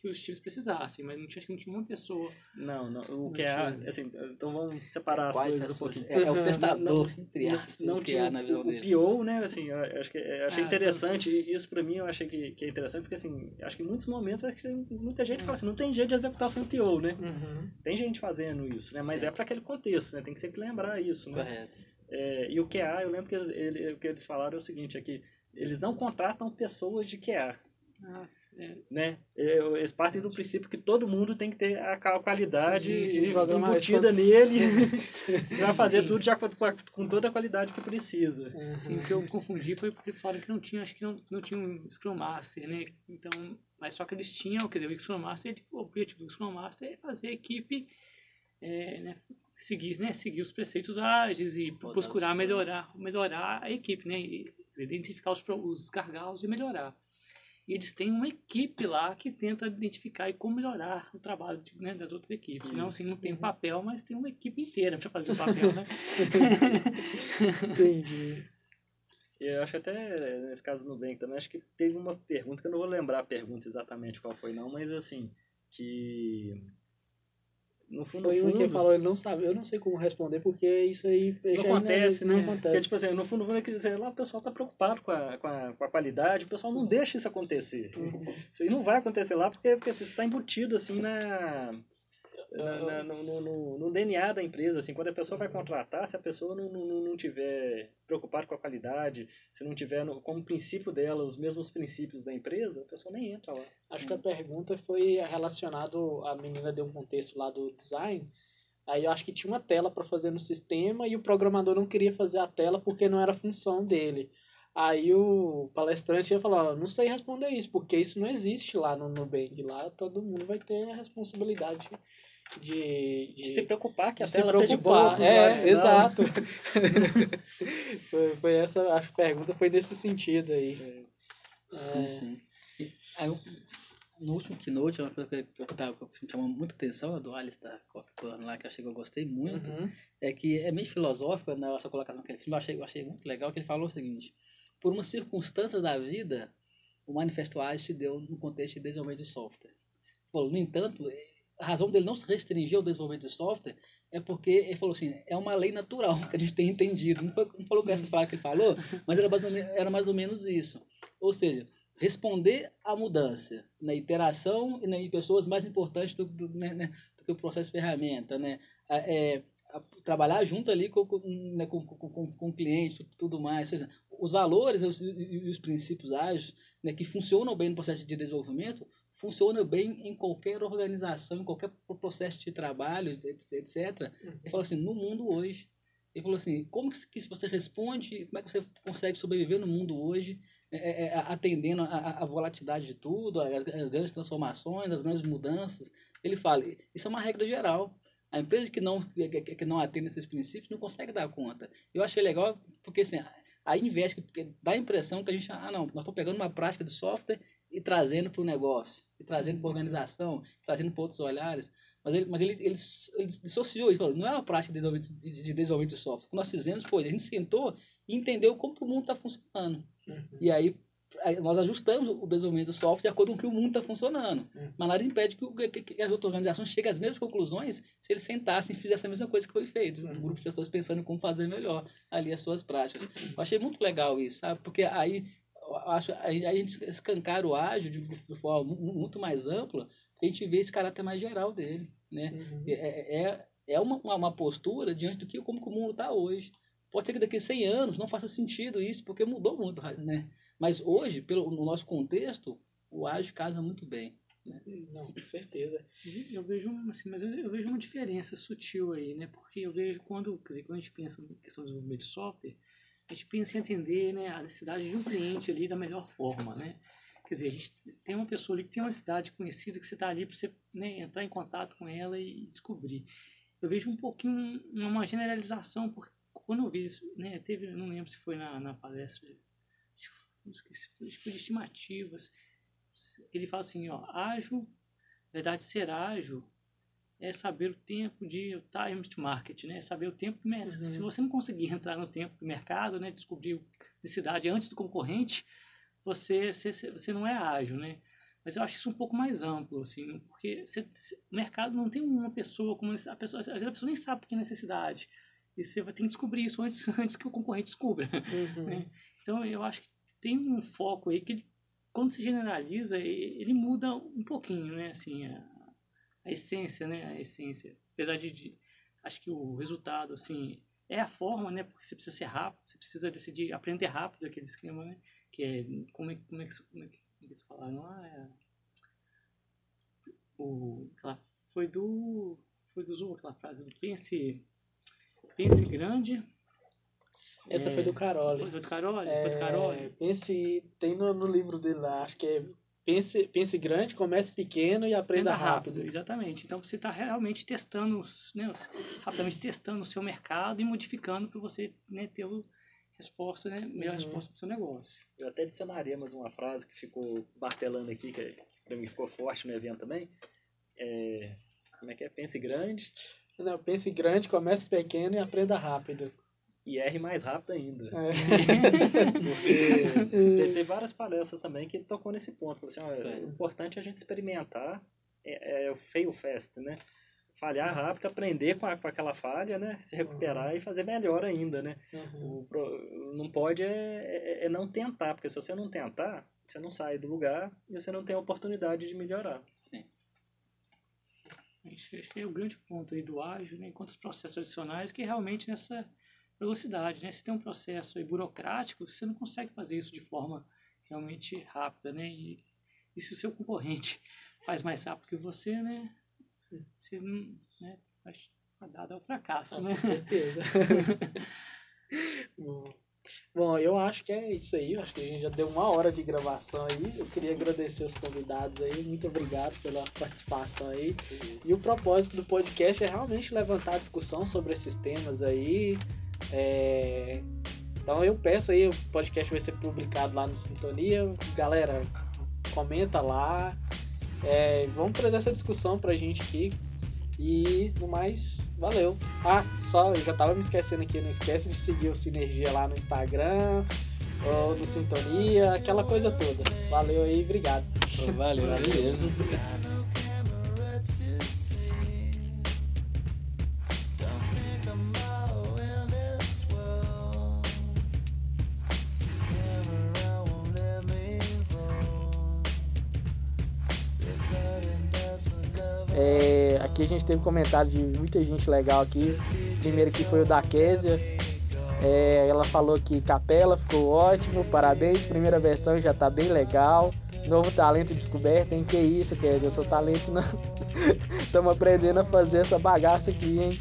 [SPEAKER 3] que os times precisassem, mas não tinha, acho que não tinha uma pessoa.
[SPEAKER 4] Não, não, o
[SPEAKER 3] Não
[SPEAKER 4] QA,
[SPEAKER 3] tinha.
[SPEAKER 4] assim, então vamos separar as
[SPEAKER 2] Quais
[SPEAKER 4] coisas um pouquinho.
[SPEAKER 2] É, é o *laughs* testador,
[SPEAKER 4] não,
[SPEAKER 2] entre aspas,
[SPEAKER 4] não
[SPEAKER 2] que
[SPEAKER 4] tinha
[SPEAKER 2] há na visão
[SPEAKER 4] o, o
[SPEAKER 2] dele.
[SPEAKER 4] PO, né, assim, eu acho que eu achei
[SPEAKER 3] Ah,
[SPEAKER 4] interessante,
[SPEAKER 3] sim, sim.
[SPEAKER 4] e isso pra mim eu achei que, que é interessante, porque assim, acho que em muitos momentos acho que muita gente fala assim, não tem jeito de executar sem PO, né?
[SPEAKER 1] Uhum.
[SPEAKER 4] Tem gente fazendo isso, né? Mas é, para aquele contexto, né? Tem que sempre lembrar isso, né?
[SPEAKER 2] Correto.
[SPEAKER 4] É, e o QA, eu lembro que eles, ele- o que eles falaram é o seguinte, é que eles não contratam pessoas de QA.
[SPEAKER 3] Ah,
[SPEAKER 4] É. Né? Eles partem do princípio que todo mundo tem que ter a qualidade
[SPEAKER 1] Sim,
[SPEAKER 4] embutida nele. *laughs* Você vai fazer Sim. tudo já com, com, toda a qualidade que precisa.
[SPEAKER 3] Uhum. Sim, o que eu confundi foi porque eles falaram que não tinha, acho que não, não tinha um Scrum Master, né? Então, mas só que eles tinham, quer dizer, o Scrum Master, o objetivo do Scrum Master é fazer a equipe é, né, seguir, né, seguir os preceitos ágeis e procurar melhorar, melhorar a equipe, né? E identificar os, os gargalos e melhorar. E eles têm uma equipe lá que tenta identificar e como melhorar o trabalho de, né, das outras equipes. Isso. Não, assim, não tem um papel, mas tem uma equipe inteira para fazer o *laughs* papel, né?
[SPEAKER 1] Entendi.
[SPEAKER 4] Eu acho até, nesse caso do Nubank também, acho que teve uma pergunta, que eu não vou lembrar a pergunta exatamente qual foi não, mas assim, que
[SPEAKER 1] no fundo, Foi no fundo, que falou, ele não sabe, eu não sei como responder, porque isso aí
[SPEAKER 4] não acontece, não né? acontece. Porque, tipo assim, no fundo, fundo, quer dizer, lá o pessoal está preocupado com a, com, a, com a qualidade, o pessoal não deixa isso acontecer. Uhum. Isso aí não vai acontecer lá, porque, porque isso está embutido, assim, na, na, no, no, no, DNA da empresa, assim, quando a pessoa vai contratar, se a pessoa não, não, não tiver preocupado com a qualidade, se não tiver no, como princípio dela os mesmos princípios da empresa, a pessoa nem entra lá.
[SPEAKER 1] Acho que a pergunta foi relacionada, a menina deu um contexto lá do design, aí eu acho que tinha uma tela para fazer no sistema e o programador não queria fazer a tela porque não era função dele. Aí o palestrante ia falar, não sei responder isso, porque isso não existe lá no Nubank. Lá todo mundo vai ter a responsabilidade de, de,
[SPEAKER 3] de, se preocupar que a
[SPEAKER 1] de
[SPEAKER 3] tela seja boa.
[SPEAKER 1] É, exato. *laughs* foi, foi, essa a pergunta foi nesse sentido aí.
[SPEAKER 2] É. Sim, sim. E, aí, no último keynote, uma coisa que, eu tava, que me chamou muita atenção, do Alistair Cockburn lá, que eu achei que eu gostei muito, uhum. é que é meio filosófico nessa colocação que ele fez, eu achei, eu achei muito legal, que ele falou o seguinte, por uma circunstância da vida, o Manifesto Agile se deu no contexto de desenvolvimento de software. no entanto, a razão dele não se restringir ao desenvolvimento de software é porque ele falou assim, é uma lei natural *laughs* que a gente tem entendido. Não, foi, não falou com essa palavra que ele falou, mas era mais, menos, era mais ou menos isso. Ou seja, responder à mudança na iteração e nas pessoas mais importantes do, do, né, né, do que o processo ferramenta, né? É, trabalhar junto ali com, com, né, com, com, com, o cliente, tudo mais. Seja, os valores e os, os, princípios ágeis né, que funcionam bem no processo de desenvolvimento funciona bem em qualquer organização, em qualquer processo de trabalho, etc. Ele falou assim, no mundo hoje. Ele falou assim, como que você responde, como é que você consegue sobreviver no mundo hoje, é, é, é atendendo a, a, volatilidade de tudo, as, grandes transformações, as grandes mudanças. Ele fala, isso é uma regra geral. A empresa que não, que, não atende esses princípios não consegue dar conta. Eu achei legal porque assim, investe, porque dá a impressão que a gente, ah não, nós estamos pegando uma prática de software e trazendo para o negócio, e trazendo para a organização, trazendo para outros olhares. Mas ele, mas ele, ele, ele dissociou e falou: não é uma prática de desenvolvimento de, de, desenvolvimento de software. O que nós fizemos foi: a gente sentou e entendeu como que o mundo está funcionando. Uhum. E aí, nós ajustamos o desenvolvimento do software de acordo com o que o mundo está funcionando. Uhum. Mas nada impede que, que, que, as outras organizações cheguem às mesmas conclusões se eles sentassem e fizessem a mesma coisa que foi feito. Um grupo de pessoas pensando em como fazer melhor ali as suas práticas. Eu achei muito legal isso, sabe? Porque aí acho, a, gente escancar o ágil de, de, forma muito mais ampla, porque a gente vê esse caráter mais geral dele. Né? Uhum. É, é, é, é uma, uma postura diante do que como que o mundo está hoje. Pode ser que daqui a 100 anos não faça sentido isso, porque mudou muito. Né? Mas hoje, pelo, no nosso contexto, o ágil casa muito bem. Né?
[SPEAKER 1] Não, com certeza.
[SPEAKER 3] Eu vejo, assim, mas eu, eu, vejo uma diferença sutil aí, né? Porque eu vejo quando, quer dizer, quando a gente pensa em questão de desenvolvimento de software, a gente pensa em atender né, a necessidade de um cliente ali da melhor forma, né? Quer dizer, a gente tem uma pessoa ali que tem uma cidade conhecida que você está ali para você né, entrar em contato com ela e descobrir. Eu vejo um pouquinho uma generalização, porque quando eu vi isso, né, teve, não lembro se foi na, na palestra, não esqueci, foi de estimativas, ele fala assim, ó, ágil, verdade, ser ágil é saber o tempo de time to market, né? Saber o tempo uhum. se você não conseguir entrar no tempo do mercado, né? Descobrir necessidade antes do concorrente, você, você, você não é ágil, né? Mas eu acho isso um pouco mais amplo, assim, porque você, o mercado não tem uma pessoa como a pessoa, a pessoa nem sabe que tem necessidade. E você vai ter que descobrir isso antes, *laughs* antes que o concorrente descubra. Uhum. Né? Então eu acho que tem um foco aí que quando se generaliza, ele muda um pouquinho, né? Assim, a, a essência, né? A essência. Apesar de, de, acho que o resultado, assim, é a forma, né? Porque você precisa ser rápido, você precisa decidir, aprender rápido aquele esquema, né? Que é, como é, como é, que, é como é que se falaram? Ah, é, o, aquela, foi do, foi do Zulu aquela frase do pense, pense grande,
[SPEAKER 1] essa
[SPEAKER 2] é,
[SPEAKER 1] foi do Carole.
[SPEAKER 3] Foi do Carole?
[SPEAKER 1] É,
[SPEAKER 3] foi do Carole?
[SPEAKER 1] Pense, tem no, no livro dele lá, acho que é pense, pense grande, comece pequeno e aprenda
[SPEAKER 3] Aprenda rápido,
[SPEAKER 1] rápido.
[SPEAKER 3] exatamente. Então você está realmente testando, os- né, rapidamente testando o seu mercado e modificando para você né, ter o resposta, né, melhor
[SPEAKER 1] Uhum.
[SPEAKER 3] resposta para o seu negócio.
[SPEAKER 4] Eu até adicionaria mais uma frase que ficou martelando aqui, que pra mim ficou forte no evento também. É, como é que é? Pense grande
[SPEAKER 1] Não, pense grande, comece pequeno e aprenda rápido.
[SPEAKER 4] E erre mais rápido ainda.
[SPEAKER 1] É.
[SPEAKER 4] Porque *laughs* tem, tem várias palestras também que tocou nesse ponto. Assim, ó,
[SPEAKER 2] É.
[SPEAKER 4] o importante é a gente experimentar, é, é o fail fast, né? Falhar rápido, aprender com, a- com aquela falha, né? Se recuperar e fazer melhor ainda, né?
[SPEAKER 1] Uhum.
[SPEAKER 4] O não pode é, é- é não tentar, porque se você não tentar, você não sai do lugar e você não tem a oportunidade de melhorar.
[SPEAKER 2] Sim.
[SPEAKER 3] Acho que é o grande ponto aí do ágil, né, enquanto os processos adicionais, que é realmente nessa velocidade, né? Se tem um processo aí burocrático, você não consegue fazer isso de forma realmente rápida, né? E, e se o seu concorrente *laughs* faz mais rápido que você, né? Você não, né? Acho dado ao fracasso,
[SPEAKER 1] Ah,
[SPEAKER 3] né?
[SPEAKER 1] com certeza. *laughs* Bom. Bom, eu acho que é isso aí. Eu acho que a gente já deu uma hora de gravação aí. Eu queria agradecer os convidados aí. Muito obrigado pela participação aí. E o propósito do podcast é realmente levantar a discussão sobre esses temas aí. É, Então eu peço aí, o podcast vai ser publicado lá no Sintonia. Galera, comenta lá. É, Vamos trazer essa discussão pra gente aqui. E no mais, valeu. Ah, só, eu já tava me esquecendo aqui, não esquece de seguir o Sinergia lá no Instagram, ou no Sintonia, aquela coisa toda. Valeu aí, obrigado.
[SPEAKER 2] Valeu, beleza.
[SPEAKER 1] É, a gente teve comentário de muita gente legal aqui. Primeiro aqui foi o da Késia. É, ela falou que Capela ficou ótimo, parabéns, primeira versão já tá bem legal. Novo talento descoberto, hein? Que isso, Késia, eu sou talento não. *laughs* Estamos aprendendo a fazer essa bagaça aqui, hein?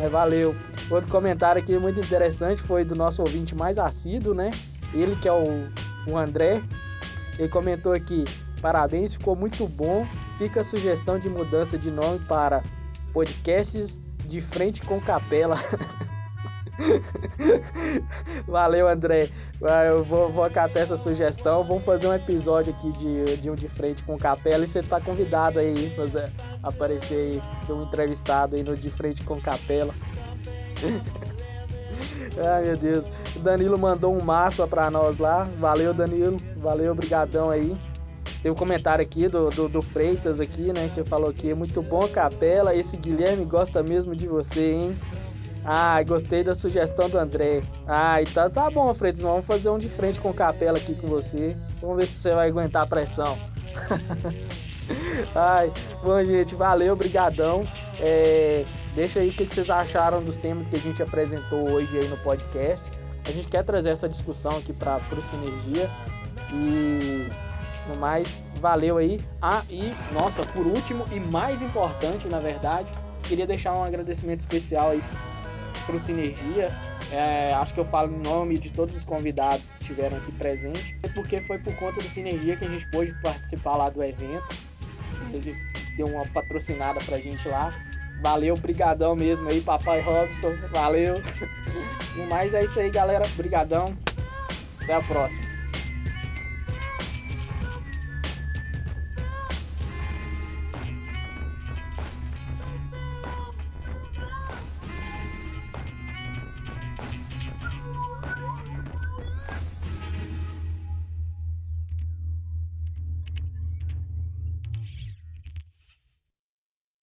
[SPEAKER 1] Mas valeu. Outro comentário aqui muito interessante foi do nosso ouvinte mais assíduo, né? Ele que é o, o André. Ele comentou aqui: parabéns, ficou muito bom. Fica a sugestão de mudança de nome para podcasts de frente com capela. *laughs* Valeu, André. Ah, Eu vou, vou acatar essa sugestão. Vamos fazer um episódio aqui de, de um de frente com capela e você tá convidado aí fazer, aparecer aí, ser um entrevistado aí no de frente com capela. *laughs* Ai meu Deus. O Danilo mandou um massa pra nós lá. Valeu, Danilo. Valeu, brigadão aí. Tem um comentário aqui do, do, do Freitas aqui, né? Que falou que muito bom capela. Esse Guilherme gosta mesmo de você, hein? Ah, gostei da sugestão do André. Ah, então tá bom, Freitas. Vamos fazer um de frente com capela aqui com você. Vamos ver se você vai aguentar a pressão. *laughs* Ai, bom, gente, valeu, brigadão. É, deixa aí o que que vocês acharam dos temas que a gente apresentou hoje aí no podcast. A gente quer trazer essa discussão aqui para o Sinergia. E no mais, valeu aí. Ah, e nossa, por último e mais importante, na verdade, queria deixar um agradecimento especial aí pro Sinergia. É, acho que eu falo em nome de todos os convidados que estiveram aqui presentes, porque foi por conta do Sinergia que a gente pôde participar lá do evento. Ele deu uma patrocinada pra gente lá. Valeu, brigadão mesmo aí, papai Robson. Valeu. *laughs* No mais é isso aí, galera. Brigadão. Até a próxima.